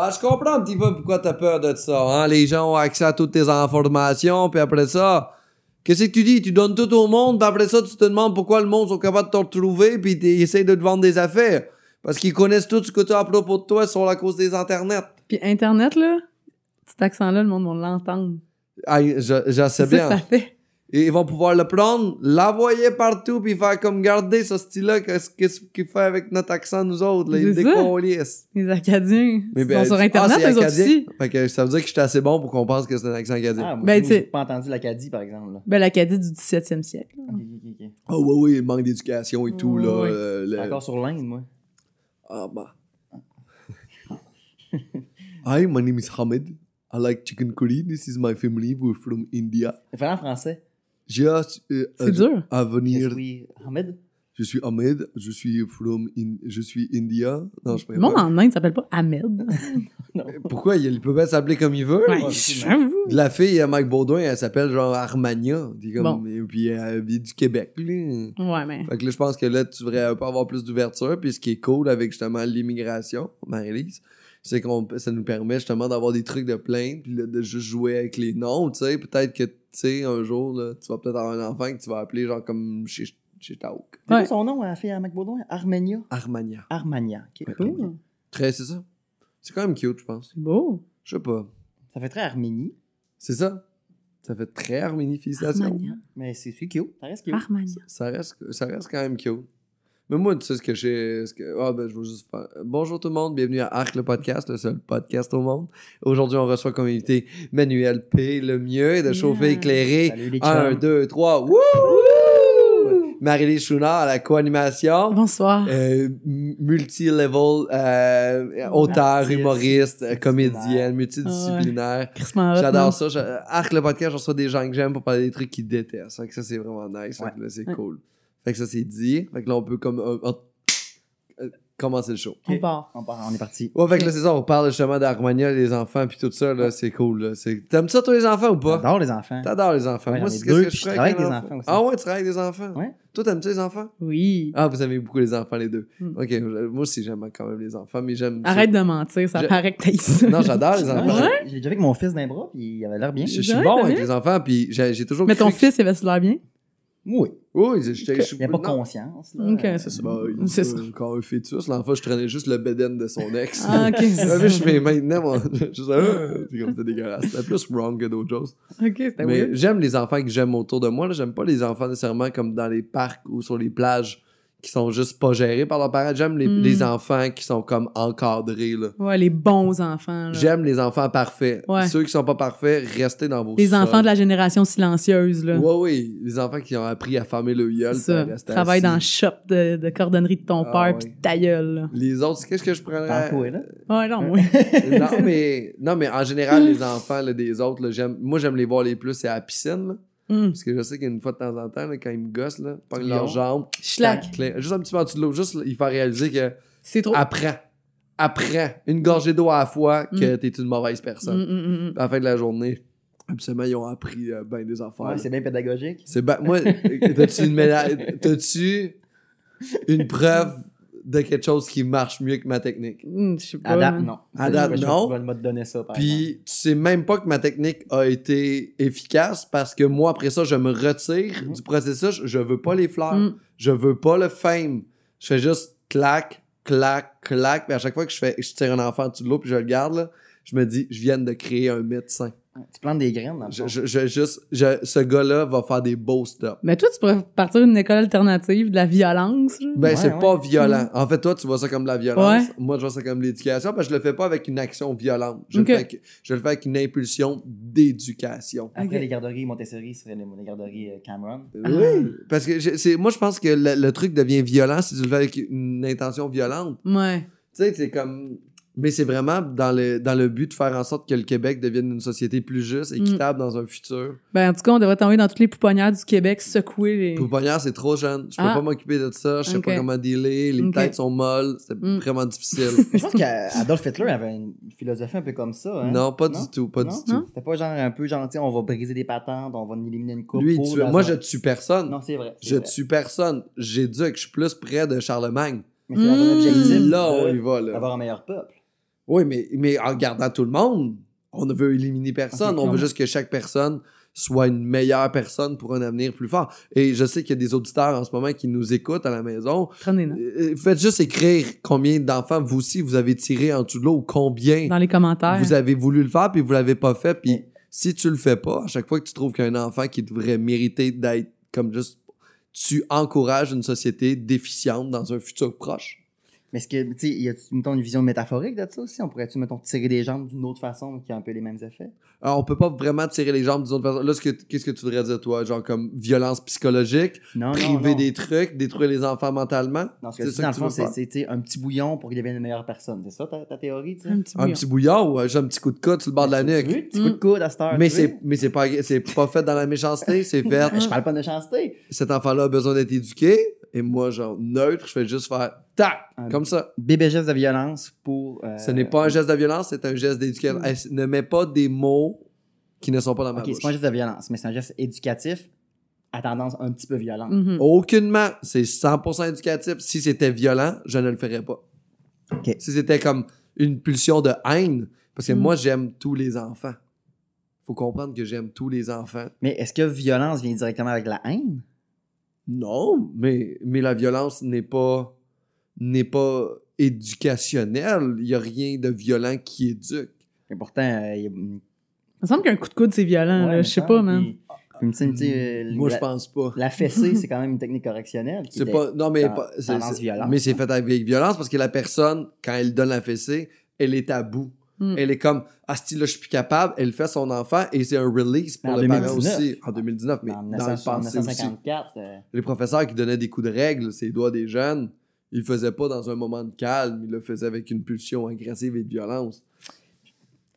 Ben, je comprends un petit peu pourquoi t'as peur de ça. Hein? Les gens ont accès à toutes tes informations, puis après ça, qu'est-ce que tu dis? Tu donnes tout au monde, puis après ça, tu te demandes pourquoi le monde sont capables de te retrouver, puis ils essayent de te vendre des affaires. Parce qu'ils connaissent tout ce que tu as à propos de toi sur la cause des internets. Puis Internet, là, cet accent-là, le monde va l'entendre. Ah, je, je sais C'est ça bien. ça fait. Et ils vont pouvoir le prendre, l'envoyer partout, puis faire comme garder ce style-là, qu'est-ce qu'est-ce qu'il fait avec notre accent, nous autres, là, ils. Les Acadiens. Mais ils ben, sont sur ah, Internet, eux autres aussi. Fait que ça veut dire que j'étais assez bon pour qu'on pense que c'est un accent acadien. Ah, moi, Ben, j'ai- tu sais- j'ai pas entendu l'Acadie, par exemple. Là. Ben, l'Acadie du 17e siècle. Ok, ok, ok. Oh oui, oui, il manque d'éducation et tout, là. Ouais. euh, le- encore sur l'Inde, moi. Ah bah. Hi, my name is Hamid. I like chicken curry. This is my family. We're from India. Il fallait en français? Just euh, à- dur. à Je venir. suis Ahmed. Je suis Ahmed. Je suis from in- je suis India. Non, je sais Le monde en Inde s'appelle pas Ahmed. Pourquoi? Il peut pas s'appeler comme il veut? Ouais, j'avoue. La fille à Mike Baudouin, elle s'appelle genre Armania. Puis comme, Bon. et puis elle vient du Québec. Là. Ouais, mais. Fait que là, je pense que là, tu devrais un peu avoir plus d'ouverture. Puis ce qui est cool avec justement l'immigration, Marie-Lise, c'est qu'on ça nous permet justement d'avoir des trucs de plainte, puis là, de juste jouer avec les noms, tu sais. Peut-être que, tu sais, un jour, là, tu vas peut-être avoir un enfant que tu vas appeler genre comme chez, chez Taouk. C'est Ouais. quoi son nom, la fille à McBaudouin? Armenia. Armania. Armania. ok. Ouais. Cool. Très, c'est ça. C'est quand même cute, je pense. C'est beau. Je sais pas. Ça fait très Arménie, C'est ça. Ça fait très Arménie, félicitations. Armania. mais c'est c'est cute. Ça reste cute. Armania. Ça reste, ça reste quand même cute. Mais moi, tu sais ce que j'ai. ce que- Ah, ben, je veux juste faire. Bonjour tout le monde, bienvenue à Arc le podcast, le seul podcast au monde. Aujourd'hui, on reçoit comme invité Manuel P. Le mieux de chauffer éclairé. Salut les 1, chums. 2, 3. Wouh! Marie-Lise à la co-animation. Bonsoir. Euh, multi-level, euh, auteur, humoriste, comédienne, multidisciplinaire. J'adore non? ça. Arc le podcast, je reçois des gens que j'aime pour parler des trucs qu'ils détestent. Ça, c'est vraiment nice. Ouais. c'est Ouais. cool. Fait que ça, c'est dit. Fait que là, on peut comme, euh, euh, commencer le show. On part. On, part- on est parti. Ouais, fait que là, c'est ça. On parle justement d'Harmonia, les enfants, puis tout ça. là C'est cool. là. C'est- T'aimes ça, toi, les enfants, ou pas? J'adore les enfants. T'adores les enfants. Ouais, Moi, c'est deux, que je travaille avec des enfant? enfants aussi. Ah ouais, tu travailles avec des enfants? Ouais. Toi, t'aimes-tu les enfants? Oui. Ah, vous aimez beaucoup les enfants, les deux. Mm. Ok, moi aussi, j'aime quand même les enfants, mais j'aime. Arrête de mentir, ça Je- paraît que t'as ça. Non, j'adore les enfants. j'ai- J'ai déjà vu avec mon fils d'un bras, puis il avait l'air bien. Je, je suis bon avec bien? les enfants, puis j'ai toujours Mais ton fils, il avait l'air bien? Oui. Oui, je- Il n'y a pas non. conscience. là. Ok, c'est ça. Bah, il C'est est ça. encore un fœtus. L'enfant, je traînais juste le beden de son ex. Ah, ok, c'est je fais maintenant, moi. Je sais, c'est comme c'est dégueulasse. C'était plus wrong que d'autres choses. Ok, c'était Mais weird. j'aime les enfants que j'aime autour de moi. là. J'aime pas les enfants nécessairement comme dans les parcs ou sur les plages qui sont juste pas gérés par leurs parents. J'aime les, Mm. les enfants qui sont comme encadrés. là. Ouais, les bons enfants. là. J'aime les enfants parfaits. Ouais. Ceux qui sont pas parfaits, restez dans vos Les sols. enfants de la génération silencieuse, là. Ouais, oui. Les enfants qui ont appris à fermer le gueule. C'est ça. puis Travaille assis. dans le shop de, de cordonnerie de ton Ah, père, ouais. pis ta gueule, là. Les autres, qu'est-ce que je prendrais? Dans toi, là. Ouais, non, oui. non, mais, non, mais en général, les enfants là, des autres, là, j'aime, moi, j'aime les voir les plus, c'est à la piscine. Hum. parce que je sais qu'une fois de temps en temps, là, quand ils me gossent, là, pognent leurs jambes, Schlack. clac, juste un petit peu en dessous de l'eau, juste il faut réaliser que C'est trop. après, après, une gorgée d'eau à la fois, que Mm. t'es une mauvaise personne. Hum. À la fin de la journée, absolument, ils ont appris euh, ben des affaires. Ouais, c'est bien pédagogique. c'est ben, moi, t'as-tu une médaille, t'as-tu une preuve de quelque chose qui marche mieux que ma technique? Je sais pas. À date, man. non. À date, Je- je- non. Te donner ça, par exemple. Puis tu sais même pas que ma technique a été efficace parce que moi après ça je me retire Mhm. du processus, je veux pas les fleurs, Hum. je veux pas le fame. Je fais juste clac clac clac puis à chaque fois que je fais je tire un enfant en dessous de l'eau puis je le garde là, je me dis je viens de créer un médecin. Tu plantes des graines dans le Je, je, je- juste je- ce gars-là va faire des beaux stops. Mais toi, tu pourrais partir d'une école alternative de la violence. Ben, Ouais, c'est ouais. pas violent. En fait, toi, tu vois ça comme de la violence. Ouais. Moi, je vois ça comme de l'éducation parce que je le fais pas avec une action violente. Je, le, fais avec, je le fais avec une impulsion d'éducation. Après les garderies Montessori, ce serait les, les garderies euh, Cameron. Oui, parce que moi, je pense que le, le truc devient violent si tu le fais avec une intention violente. Ouais. Tu sais, c'est comme. Mais c'est vraiment dans le, dans le but de faire en sorte que le Québec devienne une société plus juste, équitable dans un futur. Ben, en tout cas, on devrait t'envoyer dans toutes les pouponnières du Québec, secouer les. Pouponnière, c'est trop jeune. Je peux Ah. pas m'occuper de ça. Je sais pas comment dealer. Les têtes sont molles. C'est Mm. vraiment difficile. Je pense qu'Adolf Hitler avait une philosophie un peu comme ça. Hein? non, pas Non? du tout. Pas Non? du tout. C'était pas genre un peu gentil, on va briser des patentes, on va éliminer une coupe. Lui, moi, un- je tue personne. Non, c'est vrai. Je vrai. tue personne. J'éduque. Je suis plus près de Charlemagne. Mais c'est Mm. objectif Là, on y va. Là. d'avoir un meilleur peuple. Oui, mais, mais en regardant tout le monde, on ne veut éliminer personne. On veut juste que chaque personne soit une meilleure personne pour un avenir plus fort. Et je sais qu'il y a des auditeurs en ce moment qui nous écoutent à la maison. Prenez note. Euh, Faites juste écrire combien d'enfants vous aussi vous avez tiré en dessous de l'eau ou combien Dans les commentaires. vous avez voulu le faire puis vous l'avez pas fait. Puis si tu le fais pas, à chaque fois que tu trouves qu'il y a un enfant qui devrait mériter d'être comme juste, tu encourages une société déficiente dans un futur proche. Mais est-ce que, tu sais, y a mettons, une vision métaphorique de ça aussi? On pourrait-tu, mettons, tirer des jambes d'une autre façon qui a un peu les mêmes effets? Alors, on peut pas vraiment tirer les jambes d'une autre façon. Là, ce que- qu'est-ce que tu voudrais dire, toi? Genre comme violence psychologique, Non, non, priver non. des trucs, détruire les enfants mentalement? Non, ce que C'est tu dis, ça dans c'est un petit bouillon pour qu'il devienne une meilleure personne. C'est ça ta, ta théorie, tu sais? Un petit Un bouillon. petit bouillon ou euh, j'ai un petit coup de coude sur le bord de la veux? nuque? Petit coup de coude à cette heure. Mais c'est, mais c'est pas, c'est pas fait dans la méchanceté, c'est fait. Je parle pas de méchanceté. Cet enfant-là a besoin d'être éduqué, et moi, genre, neutre, je fais juste faire tac, Un comme ça. Bébé geste de violence pour. euh, Ce n'est pas un geste de violence, c'est un geste d'éducation. Mm. Hey, ne mets pas des mots qui ne sont pas dans ma Ok, bouche. c'est pas un geste de violence, mais c'est un geste éducatif à tendance un petit peu violente. Mhm. Aucunement. C'est 100% éducatif. Si c'était violent, je ne le ferais pas. Ok. Si c'était comme une pulsion de haine, parce que Mm. moi, j'aime tous les enfants. Faut comprendre que j'aime tous les enfants. Mais est-ce que violence vient directement avec la haine? Non, mais, mais la violence n'est pas, n'est pas éducationnelle. Il n'y a rien de violent qui éduque. Et pourtant, euh, il y a. Il me semble qu'un coup de coude, c'est violent. Ouais, là. Je sais pas, man. puis- puis euh, Moi, la, je pense pas. La fessée, c'est quand même une technique correctionnelle. C'est pas. Non, mais. pas- c'est- c'est-. Mais c'est fait avec violence parce que la personne, quand elle donne la fessée, elle est à bout. Mm. Elle est comme, ah, si là, je suis plus capable, elle fait son enfant et c'est un release pour le parent 2019. aussi. En 2019, mais en dans le 1900 passé aussi. 1954. euh, Les professeurs qui donnaient des coups de règle, ses doigts des jeunes, ils le faisaient pas dans un moment de calme, ils le faisaient avec une pulsion agressive et de violence.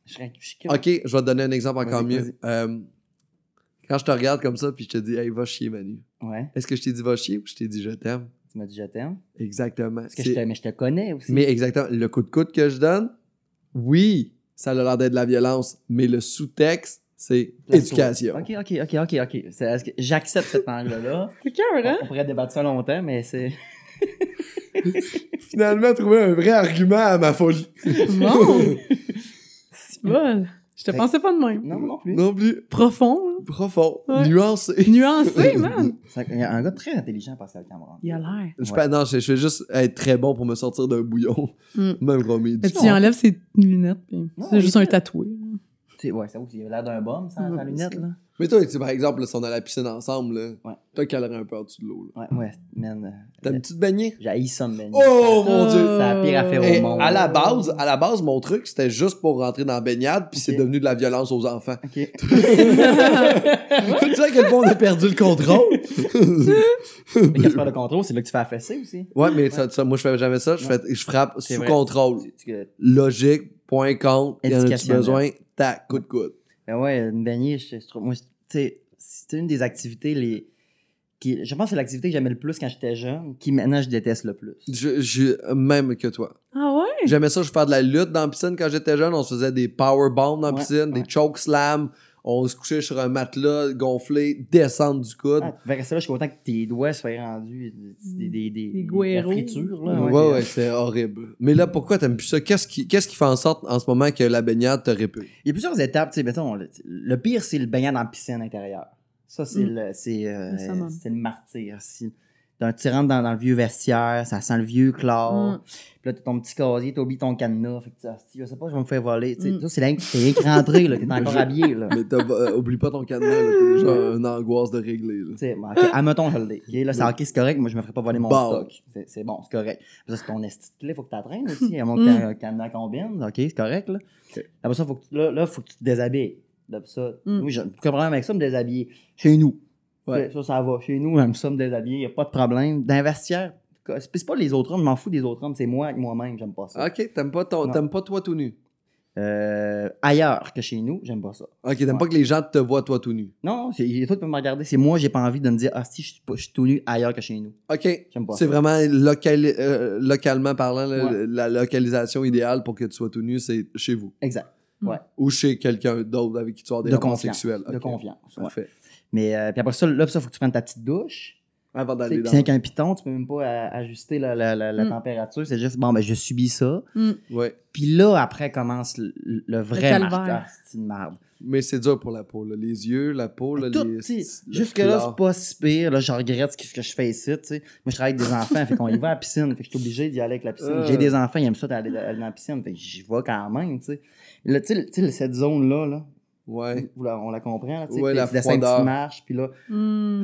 je serais- je suis. Ok, je vais te donner un exemple encore mieux. Euh, quand je te regarde comme ça, puis je te dis, hey, va chier, Manu. Ouais, Est-ce que je t'ai dit va chier ou je t'ai dit je t'aime? tu m'as dit je t'aime? Exactement. Parce que je te, mais je te connais aussi. Mais exactement, le coup de coude que je donne, oui, ça a l'air d'être de la violence, mais le sous-texte, c'est éducation. Ok, ok, ok, ok, ok. C'est- est-ce que J'accepte cet angle-là? C'est cœur, hein? On pourrait débattre ça longtemps, mais c'est. Finalement, trouver un vrai argument à ma folie. Bon. C'est bon. Je te Fait- pensais pas de même. Non, non plus. non plus. Profond, là. Profond, Ouais. nuancé. nuancé, man. Il y a un gars très intelligent, Pascal Cameron. Il a l'air. Je, Ouais. fais- non, je, je fais juste être très bon pour me sortir d'un bouillon. Mm. Même qu'on m'ait Et dit. puis il enlève ses lunettes, c'est juste un tatoué. Tu sais, Ouais, ça aussi, il a l'air d'un bum, sans sans lunettes, là. Mais toi, tu sais, par exemple, là, si on est à la piscine ensemble, là, Ouais. toi un peu en dessous de l'eau. Ouais, ouais, man. euh, T'aimes-tu te baigner? J'ai ça me baigner. Oh mon dieu! C'est la pire affaire Et au monde. à la base, à la base, mon truc, c'était juste pour rentrer dans la baignade, puis c'est devenu de la violence aux enfants. Ok. tu sais à quel point on a perdu le contrôle? Mais quand tu parles de contrôle, c'est là que tu fais fessée aussi. ouais, mais ça, ça, moi, je fais jamais ça. Je, fais, je frappe sous vrai. contrôle. Logique, point compte, y en Éducationnel. besoin? Tac, coup de coude. Ben ouais, une baignée, je, je trouve. Moi, tu sais, c'est une des activités les. Qui, je pense que c'est l'activité que j'aimais le plus quand j'étais jeune, qui maintenant je déteste le plus. Je, je- même que toi. Ah ouais? J'aimais ça, je faire de la lutte dans la piscine quand j'étais jeune. On se faisait des power bombs dans la Ouais, piscine, ouais. des choke slams. On se couchait sur un matelas gonflé, descendre du coude. Ah, là, je suis content que tes doigts soient rendus des, des, des, Des. Là, Ouais, ouais, ouais, c'est horrible. Mais là, pourquoi t'aimes plus ça? Qu'est-ce qui, qu'est-ce qui fait en sorte en ce moment que la baignade te répule? Il y a plusieurs étapes, tu sais, mettons, le, le pire, c'est le baignade en piscine intérieure. Ça, c'est Mm. le, c'est, euh, Le summum. c'est le martyr. Si, tu rentres dans, dans le vieux vestiaire, ça sent le vieux chlore. Mm. Puis là, t'as ton petit casier, t'oublies ton cadenas. Fait que tu dis, je sais pas, je vais me faire voler. Tu sais, Mm. c'est rien que t'es rien que rentré, là. T'es encore habillé, là. Mais t'as- euh, oublie pas ton cadenas, là, t'as déjà une angoisse de régler. Là. Tu sais, bon, ok, admettons, je l'ai. Ok, là, c'est ok, c'est correct, moi, je me ferais pas voler mon Bon. stock. C'est, bon, c'est correct. Ça, c'est ton esti de clé, faut que t'attraînes aussi. À mon Mm. ca- cadenas combine, ok, c'est correct, là. Après ça, faut que, là, là, faut que tu te déshabilles. Après ça, Mm. oui, j'ai aucun problème avec ça, me déshabiller. Chez nous. Ouais. Ça, ça va. Chez nous, j'aime ça me déshabiller, y a pas de problème. Dans le vestiaire, c'est pas les autres hommes, je m'en fous des autres hommes, c'est moi avec moi-même, j'aime pas ça. Ok, t'aimes pas, ton, Non. t'aimes pas toi tout nu? Euh, ailleurs que chez nous, j'aime pas ça. Ok, t'aimes Ouais. pas que les gens te voient toi tout nu? Non, c'est toi qui peux me regarder, c'est moi, j'ai pas envie de me dire, ah si, je suis pas- je suis tout nu ailleurs que chez nous. Ok, J'aime pas c'est vraiment local, euh, localement parlant, Ouais. la localisation idéale pour que tu sois tout nu, c'est chez vous. Exact. Ou chez quelqu'un d'autre avec qui tu as des De sexuels. De confiance. Parfait. Mais euh, puis après ça, là, ça, faut que tu prennes ta petite douche. Avant d'aller dans. Puis avec un piton, tu peux même pas euh, ajuster la, la, la, la Mm. température. C'est juste, bon, ben, je subis ça. Ouais. Puis là, après, commence le, le vrai marqueur. C'est une merde. Mais c'est dur pour la peau, là. Les yeux, la peau, là. Tout, les... Jusque-là, c'est pas si pire. Là, je regrette ce que, je fais ici. tu sais. Moi, je travaille avec des enfants. fait qu'on y va à la piscine. Fait que je suis obligé d'y aller avec la piscine. J'ai des enfants, ils aiment ça d'aller aller dans la piscine. Fait que j'y vais quand même. tu sais. Là, tu sais, tu sais, cette zone-là, là, Ouais. on la comprend. Là, tu sais, Ouais, puis la tu descends une froideur. marche. Puis là, Hmm.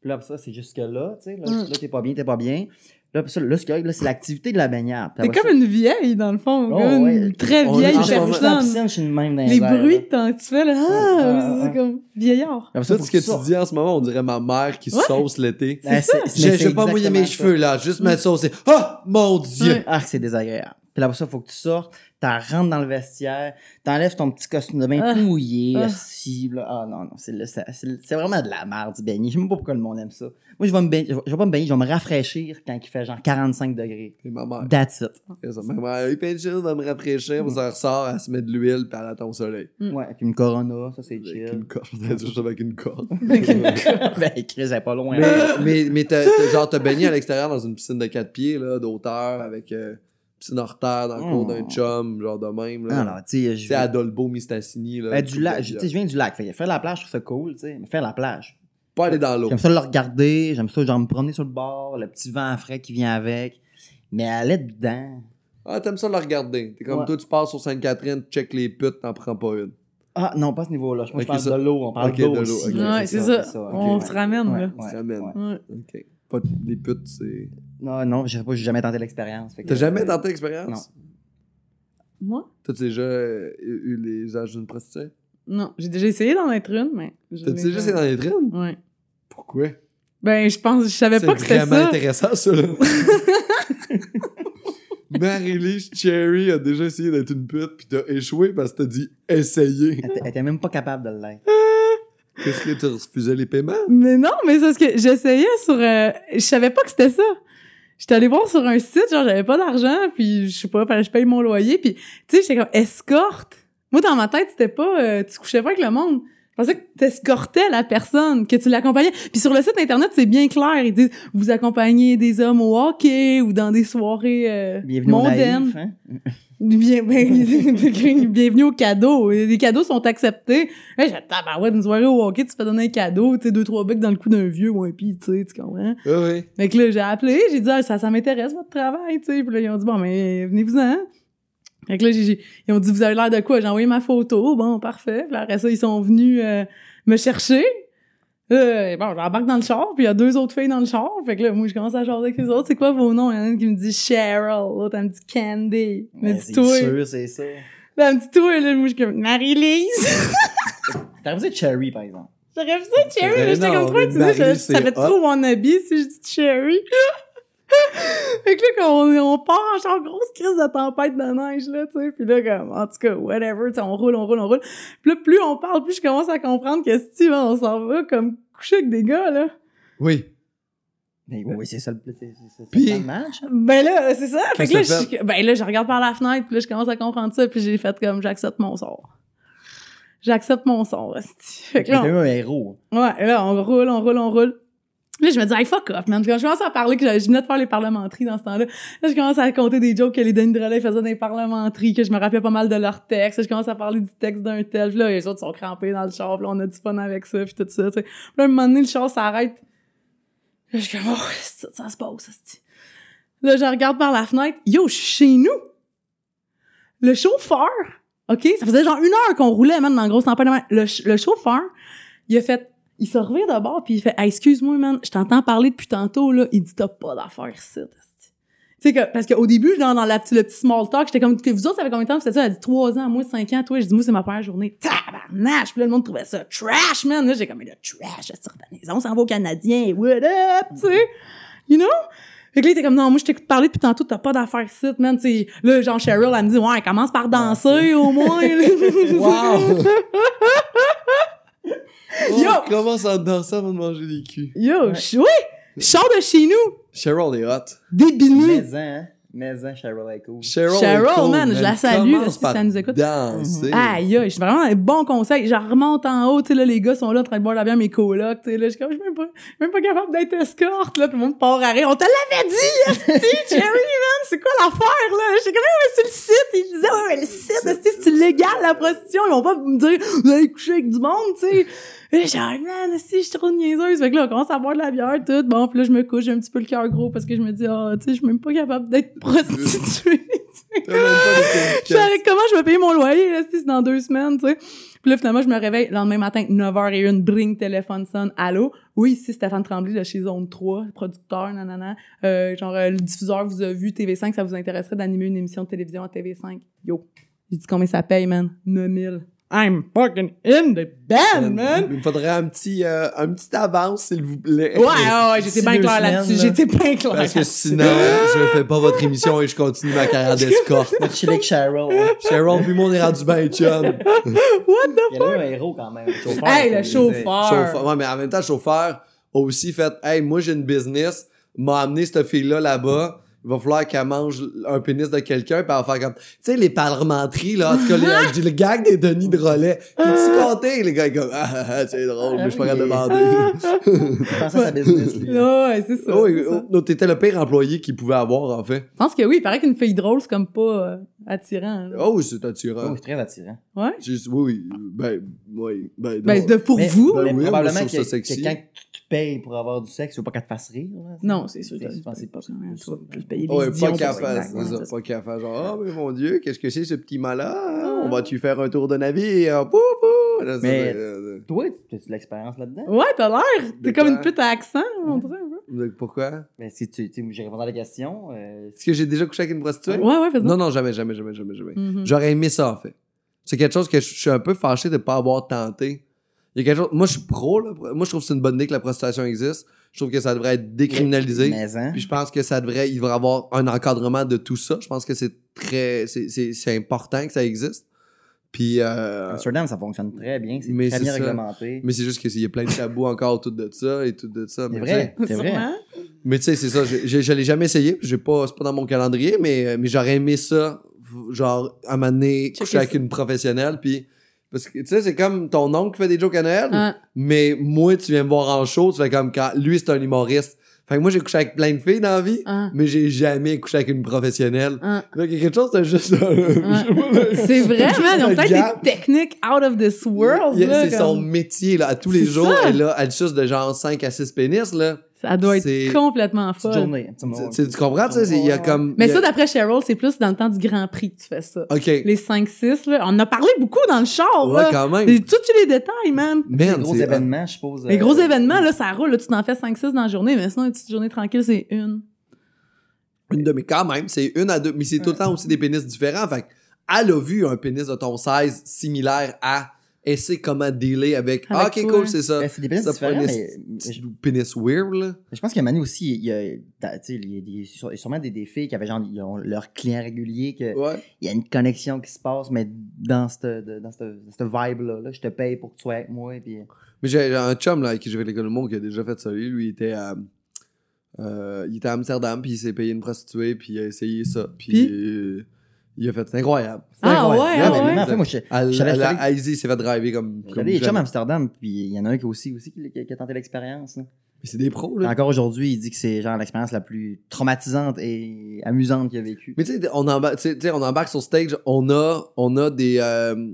puis là, ça, c'est jusque-là. tu sais, Là, Mm. là t'es pas bien, t'es pas bien. Là, ça, là, ce qu'il y a, là, c'est l'activité de la baignade. T'es comme une vieille, dans le fond. Oh, comme une très On- vieille je suis dans la personne. piscine, je suis une même dans Les airs, bruits là. que tu fais là, ah, c'est comme vieillard. Après ça, ce que tu dis en ce moment, on dirait ma mère qui Ouais. sauce l'été. Ben, c'est- Je c'est vais pas mouiller mes cheveux, là. Juste me saucer. Ah! Mon Dieu! Ouais. Ah, c'est désagréable. Puis là, après ça, faut que tu sortes, t'en rentres dans le vestiaire, t'enlèves ton petit costume de bain Ah. tout mouillé, Ah. assis, là. Ah non, non, c'est vraiment de la merde du baigner. Je sais même pas pourquoi le monde aime ça. Moi, je vais me baigner, je vais je vais pas me baigner, je vais me rafraîchir quand il fait genre 45 degrés. Et ma mère. That's it. Et ça, Ma mère, il plein de choses, va me rafraîchir, puis ça ressort, elle se met de l'huile, puis elle attend au soleil. Mm. Ouais, puis une Corona, ça c'est Avec chill. une corde. Ça avec une corde. ben, Chris, elle est pas loin. mais, mais, mais genre, t'as baigné à l'extérieur dans une piscine de 4 pieds, là, d'auteur, avec euh, piscine hors terre dans le cours d'un Oh. chum, genre de même, là. Non, non, tu sais, Tu sais, Adolbo Mistassini, là. Ben, du lac, je, gars. tu sais, je viens du lac. Fait que faire la plage, je trouve ça cool, tu sais. Mais faire la plage. Pas aller dans l'eau. J'aime ça le regarder, j'aime ça genre me promener sur le bord, le petit vent frais qui vient avec. Mais aller dedans. Ah, t'aimes ça le regarder. T'es comme Ouais. toi, tu passes sur Sainte-Catherine, tu check les putes, t'en prends pas une. Ah non, pas à ce niveau-là. Je parle ça- de l'eau, on parle de l'eau, aussi. ok. Ouais, c'est ça. On se ramène, Ouais, là. On se ramène. Pas les putes, c'est. Non, non, je sais pas, j'ai jamais tenté l'expérience. T'as jamais tenté l'expérience? Moi? T'as déjà euh, eu les âges d'une prostituée? Non. J'ai déjà essayé d'en être une, mais. T'as déjà essayé dans les traînes? Ouais. Pourquoi? Ben, je pense, je savais C'est pas que c'était vraiment ça. intéressant, ça, là. Marie-Lise Cherry a déjà essayé d'être une pute, pis t'as échoué parce que t'as dit essayer. Elle était- elle était même pas capable de l'être. Qu'est-ce que tu refusais les paiements? Mais non, mais c'est parce que j'essayais sur. euh, je savais pas que c'était ça. J'étais allée voir sur un site, genre j'avais pas d'argent, puis je sais pas, fallait que je paye mon loyer, puis tu sais, j'étais comme escorte? Moi dans ma tête, c'était pas euh, tu couchais pas avec le monde. Je pensais que t'escortais la personne, que tu l'accompagnais. Puis sur le site internet, c'est bien clair, ils disent vous accompagnez des hommes au hockey ou dans des soirées euh, mondaines. naïf, hein? Bien, ben, bienvenue au cadeau. Les cadeaux sont acceptés. Là, j'ai tabarouette, une soirée au hockey, tu fais donner un cadeau, tu sais, deux, trois becs dans le cou d'un vieux ou un pis, tu sais, tu comprends? Ah oui. Fait que là, j'ai appelé, j'ai dit, ah, ça, ça m'intéresse, votre travail, tu sais. Puis là, ils ont dit, bon, mais venez-vous-en. Fait que là, j'ai- j'ai- ils ont dit, vous avez l'air de quoi? J'ai envoyé ma photo. Bon, parfait. Puis là, après ça, ils sont venus euh, me chercher. Euh, bon, j'embarque dans le char, puis il y a deux autres filles dans le char. Fait que là, moi, je commence à jaser avec les autres. C'est quoi vos noms? Il y en a une qui me dit Cheryl, l'autre, elle me dit Candy. Elle me Mais dit C'est sûr, c'est ça. Là, elle me dit toi, là, moi, je suis comme Marie-Lise. T'as refusé Cherry, par exemple. J'aurais fait ça, Cherry, Ben mais j'étais comme toi, tu sais, ça, fait trop wannabe si je dis Cherry. fait que là, quand on, on part en genre grosse crise de tempête de neige, là, tu sais, pis là, comme, en tout cas, whatever, tu sais, on roule, on roule, on roule. Pis là, plus on parle, plus je commence à comprendre que si, on s'en va comme coucher avec des gars, là. Oui. Mais oui, c'est ça le Puis- ça le match. hein? Ben là, c'est ça. Fait que là, je, ben là, je regarde par la fenêtre, puis là, je commence à comprendre ça, puis j'ai fait comme, j'accepte mon sort. J'accepte mon sort. Fait que là, on- un héros. Ouais, là, on roule, on roule, on roule. Là, je me dis, hey, fuck off, man. Quand je commence à parler, que je venais de faire les parlementeries dans ce temps-là, là, je commence à compter des jokes que les Denis Drolet faisaient dans les parlementeries, que je me rappelais pas mal de leurs textes. Je commence à parler du texte d'un tel. Puis là, les autres sont crampés dans le char. Puis là, on a du fun avec ça, puis tout ça, tu sais. Puis là, à un moment donné, le char s'arrête. Là, je suis comme, oh, ça, se passe, ça, Là, je regarde par la fenêtre. Yo, je suis chez nous. Le chauffeur, OK, ça faisait genre une heure qu'on roulait, man, dans la grosse tempête. Le, ch- le chauffeur, il a fait, il s'est revient de bord, puis il fait, hey, excuse-moi, man, je t'entends parler depuis tantôt, là. Il dit, t'as pas d'affaires ici. Tu sais, que, parce qu'au début, dans, dans la, petite- le petit small talk, j'étais comme, que vous autres, ça fait combien de temps? C'était ça, elle dit trois ans, moi, cinq ans, toi. Je dis, moi, c'est ma première journée. Tabarnache! Puis là, le monde trouvait ça trash, man. Là, j'ai comme, le trash, c'est on s'en va au Canadien, what up, tu sais? You know? Fait que là, était comme, non, moi, je t'écoute parler depuis tantôt, t'as pas d'affaires ici, man. Tu sais, là, genre, Cheryl, elle me dit, ouais, commence par danser, au moins. Wow! Yo! Oh, commence à danser avant de manger des culs. Yo, je- oui! Je sors de chez nous, Cheryl est hot. débinée. Mais, hein, Mais hein, Cheryl est cool. Cheryl, Cheryl, est cool, man, je la salue, là, si ça nous écoute? Danser. Aïe, aïe, je suis vraiment un bon conseil. Je remonte en haut, tu sais, là, les gars sont là en train de boire la bière, mes colocs, tu sais, là, je suis comme, je suis même pas, même pas capable d'être escorte, là, tout le monde part à rire. On te l'avait dit, esti, Jerry, man, c'est quoi l'affaire, là? J'étais comme, ouais, sur le site, ils disaient, ouais, mais le site, c'est légal, la prostitution, ils vont pas me dire, vous allez coucher avec du monde, tu sais. Et j'ai dit, man, esti, je suis trop niaiseuse. Fait que là, on commence à boire de la bière, tout. Bon, puis là, je me couche, j'ai un petit peu le cœur gros parce que je me dis, ah, tu sais, je suis même pas capable d'être prostituée. Comment je vais payer mon loyer, là, si c'est dans deux semaines, tu sais? Puis là, finalement, je me réveille le lendemain matin, 9h01, bring, téléphone sonne, allô? Oui, ici Stéphane Tremblay de chez Zone 3, producteur, nanana. Euh, genre, euh, le diffuseur vous a vu, TV5, ça vous intéresserait d'animer une émission de télévision à TV5. Yo. J'ai dit combien ça paye, man? 9000. I'm fucking in the band, man! Il me faudrait un petit, euh, un petit avance, s'il vous plaît. Ouais, ouais, ouais, j'étais bien clair là-dessus. là. J'étais bien clair. Parce que sinon, je fais pas votre émission et je continue ma carrière d'escorte. Moi, chiller avec Cheryl. Cheryl, puis on est rendu ben chum. What the Il y a eu un héros quand même. le chauffeur, Hey, le chauffeur. Chauffeur. Ouais, mais en même temps, le chauffeur a aussi fait Hey, moi j'ai une business, m'a amené cette fille-là là-bas. Il va falloir qu'elle mange un pénis de quelqu'un, puis elle va faire comme. Tu sais, les parlementeries, là. En tout cas, les- le gag des Denis de relais. Qui tu compté, les gars, ils comme. Ah, ah, ah, c'est drôle, mais je suis pas capable de demander. à sa business, lui. Ouais, c'est ça. Oh, oh, t'étais le pire employé qu'il pouvait avoir, en fait. Je pense que oui, il paraît qu'une fille drôle, c'est comme pas euh, attirant. là. Oh, c'est attirant. Oh, c'est très attirant. Ouais? Juste- oui, oui, ben, oui, ben, Ben, de, pour Mais- vous. Ben Mais oui, probablement que, quand payes pour avoir du sexe, tu veux pas qu'elle te fasse rire. là. Non, c'est sûr. Tu sais, je je pense que c'est pas. Tu vas plus payer les Ouais, idiots pas c'est ça. pas qu'à faire genre, oh, mais mon Dieu, qu'est-ce que c'est ce petit malin? On va-tu faire un tour de navire? Pouf, pouf! Là, ça, Mais- euh, Toi, tu as de l'expérience là-dedans? Ouais, t'as l'air. T'es comme une pute à accent, on dirait un peu. euh, Pourquoi? Ben, si tu, j'ai répondu à la question. euh, Est-ce que j'ai déjà couché avec une prostituée? Ouais, ouais, fais ça. Non, non, jamais, jamais, jamais, jamais, jamais. Mhm. J'aurais aimé ça, en fait. C'est quelque chose que je je suis un peu fâché de pas avoir tenté. Il y a quelque chose... Moi, je suis pro, là. Moi, je trouve que c'est une bonne idée que la prostitution existe. Je trouve que ça devrait être décriminalisé. Mais, hein? Puis je pense que ça devrait, il devrait avoir un encadrement de tout ça. Je pense que c'est très, c'est, c'est, c'est important que ça existe. Puis, euh, Amsterdam, ça fonctionne très bien. C'est mais très c'est bien ça. réglementé. mais c'est juste qu'il y a plein de tabous encore autour de ça et tout de ça. C'est Mais vrai. C'est vrai. Mais tu sais, c'est ça. Je l'ai jamais essayé. J'ai pas, c'est pas dans mon calendrier, mais, mais j'aurais aimé ça. Genre, à un moment donné, Checker coucher avec ça. une professionnelle. Puis, parce que tu sais, c'est comme ton oncle qui fait des jokes à Noël. Hein. Mais moi, tu viens me voir en show, tu fais comme quand lui, c'est un humoriste. Fait que moi, j'ai couché avec plein de filles dans la vie. Hein. mais j'ai jamais couché avec une professionnelle. Hein. Quelque chose de juste. C'est vrai, man. Ils ont Le peut-être des techniques out of this world. Il y a- là, C'est comme- son métier, là. À tous les C'est jours, ça. elle, a, elle suce de genre 5 à 6 pénis, là. Ça doit être complètement Petite folle. journée. Tu, tu- comprends, tu sais? Il y a comme. Mais il y a- ça, d'après Cheryl, c'est plus dans le temps du Grand Prix que tu fais ça. Ok. Les 5-6, là. On en a parlé beaucoup dans le char, Ouais, là. quand même. Et Tous les détails, man. Les gros événements, je suppose. Les euh, gros événements, là, ça roule. Là, tu t'en fais 5-6 dans la journée, mais sinon, une petite journée tranquille, c'est une. Une de mes, quand même, c'est une à deux. Mais c'est tout le temps aussi des pénis différents. Fait que elle a vu un pénis de ton size similaire à. Elle sait comment dealer avec. ah, ok, toi. cool, c'est ça. Ben, c'est des pénis Ça, différents, mais- mais je- Pénis weird, là. Je pense qu'à Manu aussi, il y a, tu sais, il y a des- sur- sûrement des, des filles qui avaient genre, ils ont leurs clients réguliers, qu'il Ouais. y a une connexion qui se passe, mais dans cette, dans cette, cette vibe-là, là, je te paye pour que tu sois avec moi, puis Mais j'ai un chum là, avec qui j'ai fait l'école de monde qui a déjà fait ça. Lui, lui, il était à, euh, il était à Amsterdam, puis il s'est payé une prostituée, puis il a essayé ça. Puis, Puis? euh, il a fait, c'est incroyable. C'est Ah incroyable. ouais, ah ouais. même, en fait, moi, je- À, Easy, il s'est fait driver comme. comme des chums à. Amsterdam, puis il y en a un qui aussi, aussi qui, qui a tenté l'expérience. Mais c'est des pros, là. Encore aujourd'hui, il dit que c'est genre l'expérience la plus traumatisante et amusante qu'il a vécue. Mais tu sais, on, embarque- on embarque sur stage, on a, on a des. euh,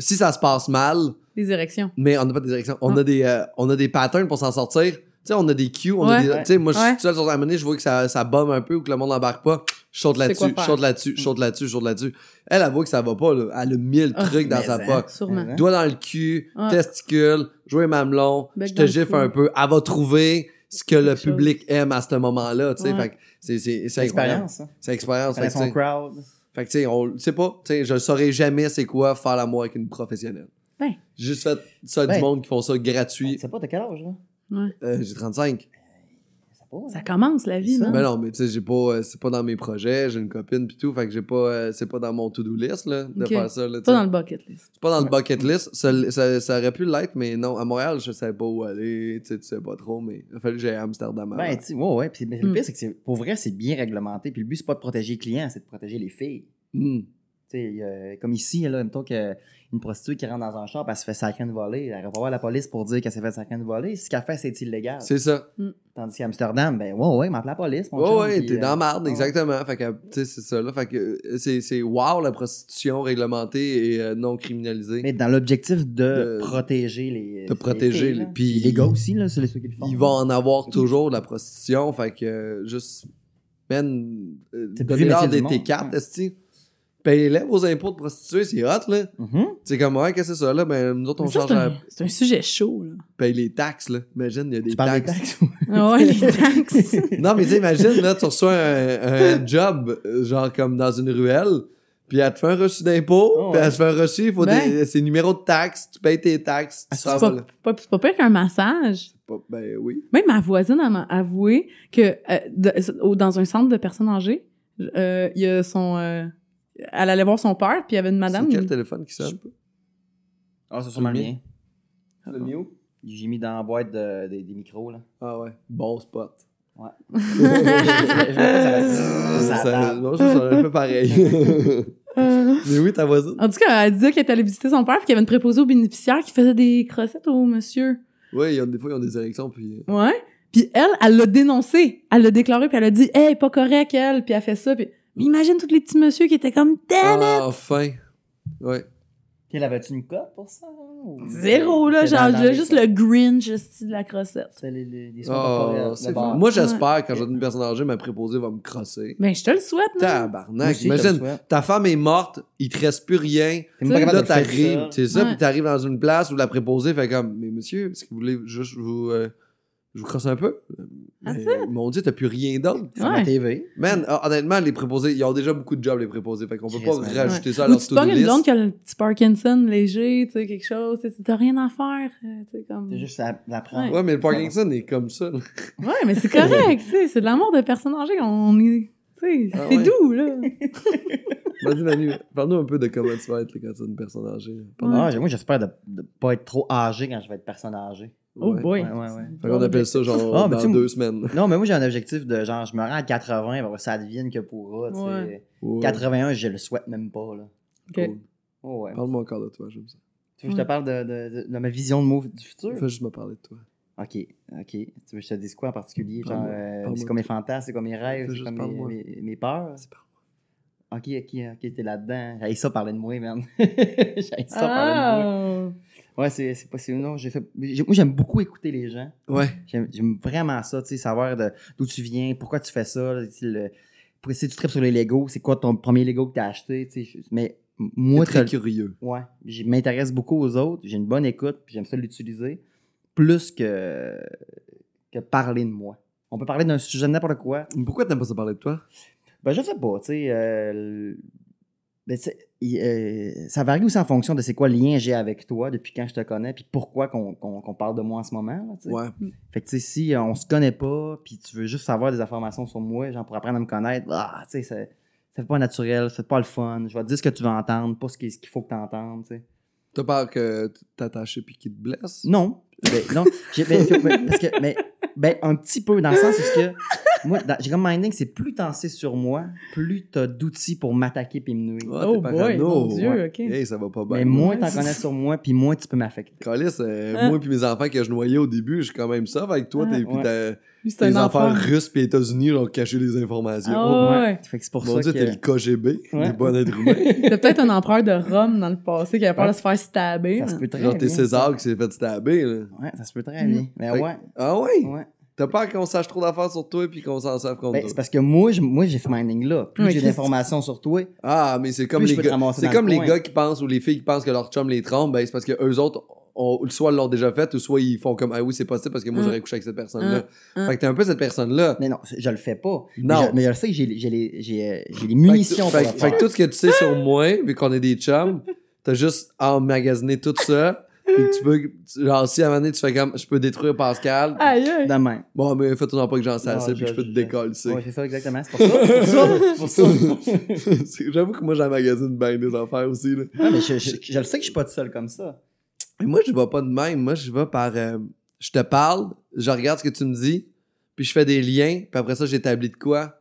si ça se passe mal, Les érections. mais on n'a pas de direction, on, Ah. a des, euh, on a des patterns pour s'en sortir. Tu sais, on a des cues, on a Ouais. des. Tu sais, moi, je Ouais. suis tout seul sur la monnaie, je vois que ça, ça bombe un peu ou que le monde n'embarque pas. Quoi là-dessus, saute là-dessus, je saute là-dessus, je saute là-dessus. Elle, voit que ça va pas, là. Elle a mille Ah, trucs dans sa hein. poche. Sûrement. Hein? Doigt dans le cul, testicule, jouer mamelon, Bec je te le gifle un peu. Elle va trouver ce que le chose. public aime à ce moment-là, tu sais. Ouais. Fait que c'est, c'est, c'est C'est hein. C'est expérience. Fait Connaître que, son crowd. fait que, tu sais, on le sait pas. Tu sais, je saurais jamais c'est quoi faire l'amour avec une professionnelle. Ben. J'ai juste fait ça Ben. du monde qui font ça Tu gratuit. sais pas, t'as quel âge, là? Ouais. Euh, j'ai 35. Pas. Ça hein. commence, la vie, non? Ben non, mais tu sais, j'ai pas, euh, c'est pas dans mes projets, j'ai une copine pis tout, fait que j'ai pas, euh, c'est pas dans mon to-do list, là, de faire ça, là, tu Pas dans le bucket list. C'est pas dans le bucket list, ça, ça, ça aurait pu l'être, mais non, à Montréal, je savais pas où aller, tu sais, tu sais pas trop, mais il a fallu que j'aille à Amsterdam. Ben, tu sais, ouais, ouais. Puis, mais le Mm. pire, c'est que c'est- pour vrai, c'est bien réglementé. Puis le but, c'est pas de protéger les clients, c'est de protéger les filles. Hmm. Euh, comme ici, là, mettons qu'une prostituée qui rentre dans un char, elle se fait sacrer une volée, elle va voir la police pour dire qu'elle s'est fait sacrer une volée. Ce qu'elle fait, c'est illégal. C'est ça. Tandis qu'à Amsterdam, ben, ouais, ouais, m'appelle la police. Mon Ouais, chum, ouais, t'es euh, dans la marde, ouais. exactement. Fait que, tu sais, c'est ça, là. Fait que euh, c'est, c'est wow, la prostitution réglementée et euh, non criminalisée. Mais dans l'objectif de, De- protéger les. de protéger les. puis- les gars aussi, là, c'est les ceux qui le font. Il va en avoir toujours de la prostitution, fait que euh, juste, man, euh, C'est le donnez-leur métier des du monde, T4, ouais. Esti. Payez-les vos impôts de prostituée, c'est hot, là. Mhm. C'est comme, ouais, qu'est-ce que c'est ça, là? Ben, nous autres, on Mais ça, charge c'est la... un, c'est un sujet chaud, là. paye les taxes, là. Imagine, il y a des Tu parles des taxes. taxes? Ah ouais, les taxes. Non, mais tu sais, imagine, là, tu reçois un, un job, euh, genre comme dans une ruelle, puis elle te fait un reçu d'impôt, Oh, puis ouais. elle te fait un reçu, il faut Ben. des, ses numéros de taxes, tu payes tes taxes, tu Ah, c'est là. pas, pas, c'est pas pire qu'un massage. Pas- Ben oui. Même ma voisine elle m'a avoué que euh, de- au- dans un centre de personnes âgées, euh, il y a son, euh, elle allait voir son père, puis il y avait une madame. C'est quel téléphone qui sonne? Ah, c'est sûrement le Le mien. Le mieux? J'ai mis dans la boîte de- des- des micros, là. Ah ouais, bon spot. Ouais. ça, Ça non, ça, ça un peu pareil. Euh, mais oui, ta voisine. En tout cas, elle disait qu'elle était allée visiter son père, puis qu'il y avait une préposée aux bénéficiaires qui faisait des crossettes au monsieur. Oui, il y a des fois, ils ont des érections, puis... Ouais. Puis elle, elle l'a dénoncé. Elle l'a déclaré, puis elle a dit « Hey, pas correct, elle. » Puis elle fait ça, puis... Mais imagine tous les petits monsieur qui étaient comme « Damn it! Ah, enfin. Ouais. Puis elle avait-tu une cote pour ça? ou- Zéro, là, genre, dans- juste le Grinch de la crossette. C'était les, les, les soins Ah, c'est. Moi, j'espère, quand j'ai une personne âgée, ma préposée va me crosser. Ben, je te le souhaite, non? Tabarnak. aussi, Imagine, ta femme est morte, il te reste plus rien. T'es pas capable Là, t'arrives, c'est ça, Ouais. puis t'arrives dans une place où la préposée fait comme, mais monsieur, est-ce que vous voulez juste vous, euh, je vous crosse un peu? Mais, ils m'ont dit, t'as plus rien d'autre. Sur ma Ouais. TV. Man, ah, honnêtement, les préposés, ils ont déjà beaucoup de jobs, les préposés. Fait qu'on peut pas rajouter ça à leur tu to-do une list. blonde qui a le petit Parkinson léger, tu sais, quelque chose, tu t'as rien à faire, euh, tu sais, comme... C'est juste à la prendre. Ouais, mais le Parkinson est comme ça. là. Ouais, mais c'est correct, tu sais, c'est de l'amour de personnes âgées, on est... Tu sais, Ah c'est ouais. doux, là. Vas-y, Manu, parle-nous un peu de comment tu vas être là, quand tu es une personne âgée. Ah, moi, j'espère de, de pas être trop âgé quand je vais être personne âgée. Oh Ouais. boy. Ouais, ouais, ouais. Fait qu'on appelle ça genre Ah, mais dans deux semaines. Non, mais moi, j'ai un objectif de genre, je me rends à 80, ben, ça devienne que pourra. tu sais. Ouais. Ouais. 81, je le souhaite même pas. Là. Ok. Cool. Oh, ouais. Parle-moi encore de toi, j'aime ça. Tu veux que je te parle de, de, de, de ma vision de move du futur? Fais juste me parler de toi. Ok, ok. Tu veux que je te dise quoi en particulier? Genre, euh, c'est comme mes fantasmes, c'est comme mes rêves, c'est comme mes, mes, mes peurs. C'est par Ok, ok, ok, t'es là-dedans. J'ai ça parler de moi, man. J'ai ça parler de moi. Ouais, c'est c'est pas c'est non, j'ai fait j'ai- moi j'aime beaucoup écouter les gens. Ouais. J'aime j'aime vraiment ça, tu sais, savoir de- d'où tu viens, pourquoi tu fais ça, tu le- pour essayer tu tripes sur les Lego, c'est quoi ton premier Lego que t'as acheté, tu sais, mais moi très curieux. ouais, je m'intéresse beaucoup aux autres, j'ai une bonne écoute, puis j'aime ça l'utiliser plus que que parler de moi. On peut parler d'un sujet de n'importe quoi. Mais Pourquoi t'aimes pas ça parler de toi? Ben, je sais pas, tu sais. euh, ben, tu sais, il- euh, ça varie aussi en fonction de c'est quoi le lien j'ai avec toi depuis quand je te connais, puis pourquoi qu'on parle de moi en ce moment. là, tu sais. Ouais. Fait que, tu sais, si euh, on se connaît pas, puis tu veux juste savoir des informations sur moi, genre pour apprendre à me connaître, ah, tu sais, c'est c'est pas naturel, c'est pas le fun. Je vais te dire ce que tu veux entendre, pas ce qui- ce qu'il faut que tu entendes, tu sais. T'as peur que t'attaches puis qu'il te blesse? Non. Ben, non. Ben, ben, parce que, mais, ben, un petit peu, dans le sens où que, moi, dans- j'ai comme minding, c'est plus t'en sais sur moi, plus t'as d'outils pour m'attaquer puis me nuire. Ah, Oh boy, parano. mon Dieu, Ouais. ok. Hey, ça va pas bien. mais moins t'en connais sur moi, puis moins tu peux m'affecter. Calice, euh, Hein? moi puis mes enfants que je noyais au début, je suis quand même ça avec toi. Ah, t'es, puis ouais. t'as- Lui, c'est les un russes puis États-Unis ont caché les informations. Ah Oh, ouais. Fait que c'est pour Mon ça dieu, que... t'es le KGB, Ouais. des bons êtres humains. C'était peut-être un empereur de Rome dans le passé qui avait peur Ouais. de se faire stabber. Ça se peut très Genre, t'es. César qui s'est fait stabber, là. Ouais, ça se peut très bien. Mais Fait que- ouais, Ah ouais? ouais. T'as peur qu'on sache trop d'affaires sur toi puis qu'on s'en serve contre Ben, toi? c'est parce que moi, je- moi j'ai ce minding-là. Plus Ouais, j'ai d'informations sur toi, Ah, mais c'est comme les gars, c'est comme le les coin. gars qui pensent ou les filles qui pensent que leur chum les trompe, ben c'est parce que eux autres, ont- soit l'ont déjà fait ou soit ils font comme ah oui c'est possible parce que moi Hum. j'aurais couché avec cette personne-là. Hum. Fait que t'es un peu cette personne-là. mais non, je le fais pas. Non. Mais je, mais je le sais que j'ai j'ai les, j'ai, euh, j'ai les Fait que- munitions fait, pour le fait que tout ce que tu sais sur moi, vu qu'on est des chums, t'as juste emmagasiné tout ça, Puis tu peux, genre, si à un moment donné, tu fais comme, je peux détruire Pascal. Aïe, aïe. Demain. Bon, mais fais-toi pas que j'en sais Non, assez, je- puis je peux te je- décoller. Ouais, c'est ça, exactement. C'est pour ça. C'est pour ça. Ça. J'avoue que moi, j'emmagasine bien des affaires aussi. Là. Ouais, mais je, je, je le sais que je suis pas tout seul comme ça. Mais moi, je vais pas de même. Moi, je vais par. euh, je te parle, je regarde ce que tu me dis, puis je fais des liens, puis après ça, j'établis de quoi.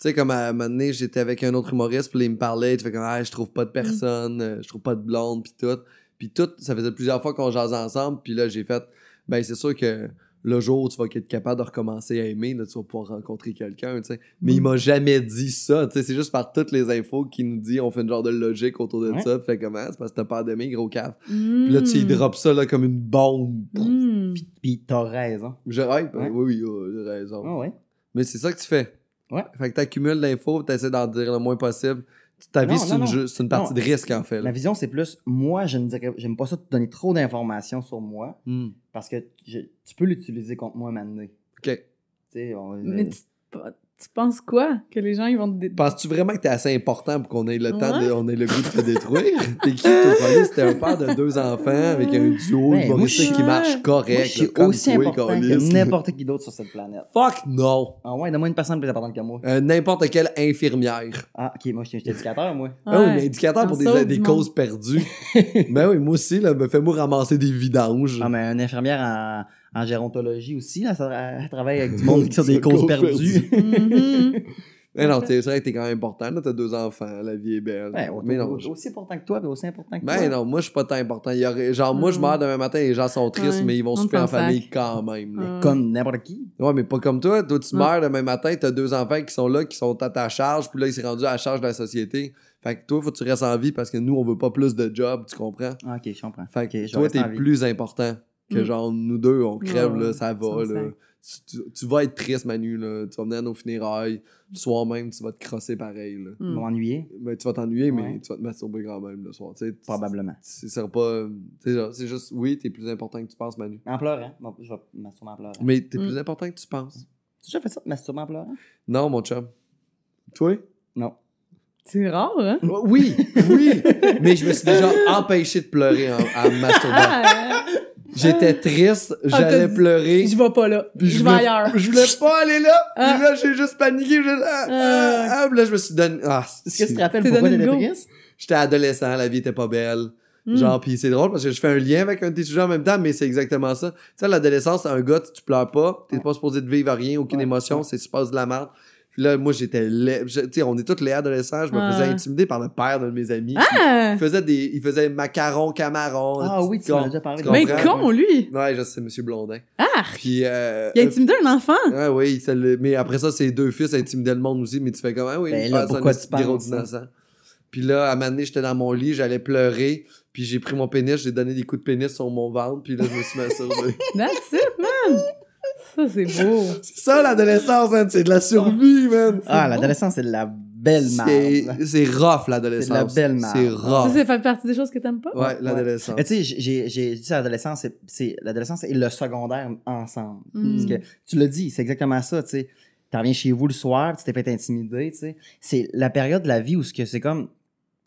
Tu sais, comme à un moment donné, j'étais avec un autre humoriste, puis il me parlait, tu fais comme, ah, je trouve pas de personne, euh, je trouve pas de blonde, puis tout. Puis tout, ça faisait plusieurs fois qu'on jasait ensemble, puis là, j'ai fait, ben, c'est sûr que le jour où tu vas être capable de recommencer à aimer, là, tu vas pouvoir rencontrer quelqu'un, tu sais. Mais il m'a jamais dit ça, tu sais. C'est juste par toutes les infos qu'il nous dit, on fait une genre de logique autour de Ouais. ça, puis fait comment, c'est parce que t'as peur d'aimer, gros cave. Mm. Puis là, tu y drops ça là, comme une bombe. Mm. Puis t'as raison. Je ouais, ben Ouais. oui, oui, oh, j'ai raison. Ah ouais. Mais c'est ça que tu fais. Ouais. Fait que t'accumules l'info, t'essaies d'en dire le moins possible. Ta vie, c'est une, partie Non, de risque, en fait. Ma vision, c'est plus, moi, je ne dirais, j'aime pas ça te donner trop d'informations sur moi Hmm. parce que je- tu peux l'utiliser contre moi maintenant. OK. Tu sais, on- Mais tu, tu penses quoi? Que les gens, ils vont te... dé- Penses-tu vraiment que t'es assez important pour qu'on ait le temps, de, Ouais. on ait le goût de te détruire? T'es qui, toi? C'était un père de deux enfants avec un duo Ben, humoristique moi, qui marche correct. moi, je suis là, comme aussi toi, important que n'importe qui d'autre sur cette planète. Fuck non! Ah ouais, donne-moi une personne plus importante que moi. Euh, N'importe quelle infirmière. Ah, ok, moi, je suis un éducateur, moi. Ah oui, Ouais. mais indicateur On pour des, des causes perdues. ben oui, moi aussi, là, me fais-moi ramasser des vidanges. Ah, mais une infirmière en, en gérontologie aussi, là, ça, elle travaille avec du monde qui sont des causes perdues. Mhm. Mais non, c'est vrai que t'es quand même important. Là, t'as deux enfants, la vie est belle. Ouais, mais non, au- aussi important que toi, mais aussi important que ben toi. non, moi, je suis pas tant important. Il y aurait- genre, moi, je Mm. meurs demain matin, les gens sont tristes, Ouais, mais ils vont on souper en sac. famille quand même. Ouais. Comme n'importe qui. Ouais, mais pas comme toi. Toi, tu Ouais. meurs demain matin, t'as deux enfants qui sont là, qui sont à ta charge, puis là, ils sont rendus à la charge de la société. Fait que toi, faut que tu restes en vie parce que nous, on veut pas plus de jobs, tu comprends? Ah, ok, je comprends. Fait que toi, t'es plus important que Mm. genre nous deux, on crève, Ouais, là, ça va, là. Tu, tu- tu vas être triste, Manu, là. Tu vas venir à nos funérailles. Le soir même, tu vas te crosser pareil, là. Mm. m'ennuyer, Mais tu vas t'ennuyer, mais tu vas te masturber quand même le soir. Tu sais, tu- probablement. C'est pas. C'est genre- c'est juste, oui, t'es plus important que tu penses, Manu. En pleurant. Bon, je vais masturber en pleurant. Mais t'es Mm. plus important que tu penses. Tu as déjà fait ça, masturber en pleurant? Non, mon chum. Toi? Non. C'est rare, hein? Oui, oui. mais je me suis déjà empêché de pleurer en, en masturbant. Ah, J'étais triste, j'allais t'as dit- pleurer. je vais pas là. Puis je vais voulais- ailleurs. Je voulais pas aller là. Ah. Puis là, j'ai juste paniqué. Je... Ah, ah, ah. Puis là, je me suis donné. Ah, Est-ce que tu te rappelles pourquoi donné t'étais triste? J'étais adolescent, la vie était pas belle. Mm. Genre, pis c'est drôle parce que je fais un lien avec un de tes sujets en même temps, mais c'est exactement ça. Tu sais, l'adolescence, un gars, tu, tu pleures pas, t'es Ouais. pas supposé de vivre rien, aucune Ouais, émotion, ouais. c'est tu passes de la merde. Puis là, moi, j'étais Tu sais, on est tous les adolescents, je me faisais intimider par le père d'un de mes amis. Ah! Il faisait des. Il faisait macarons, camarons. Ah oui, tu m'en as déjà parlé. Mais con, lui! Ouais, je sais, Monsieur Blondin. Ah! Puis. Euh, Il a intimidé un enfant! Ouais, oui, c'est le- mais après ça, ses deux fils intimidaient le monde aussi, mais tu fais comme, ah oui, Ben là, pourquoi tu innocent. Puis là, à un moment donné, j'étais dans mon lit, j'allais pleurer, puis j'ai pris mon pénis, j'ai donné des coups de pénis sur mon ventre, puis là, je me suis masturbé. That's it, man! Ça, c'est beau. c'est ça, l'adolescence, man, c'est de la survie, man. Ah, l'adolescence, c'est de la belle merde. c'est rough, l'adolescence. C'est de la belle merde. C'est Ça, rough. ça fait partie des choses que t'aimes pas? Ouais, l'adolescence. Mais tu sais, j'ai- dit l'adolescence, c'est- l'adolescence et le secondaire ensemble. Mm. Parce que tu l'as dit, c'est exactement ça, tu sais. Tu reviens chez vous le soir, tu t'es fait intimider, tu sais. C'est la période de la vie où ce que c'est comme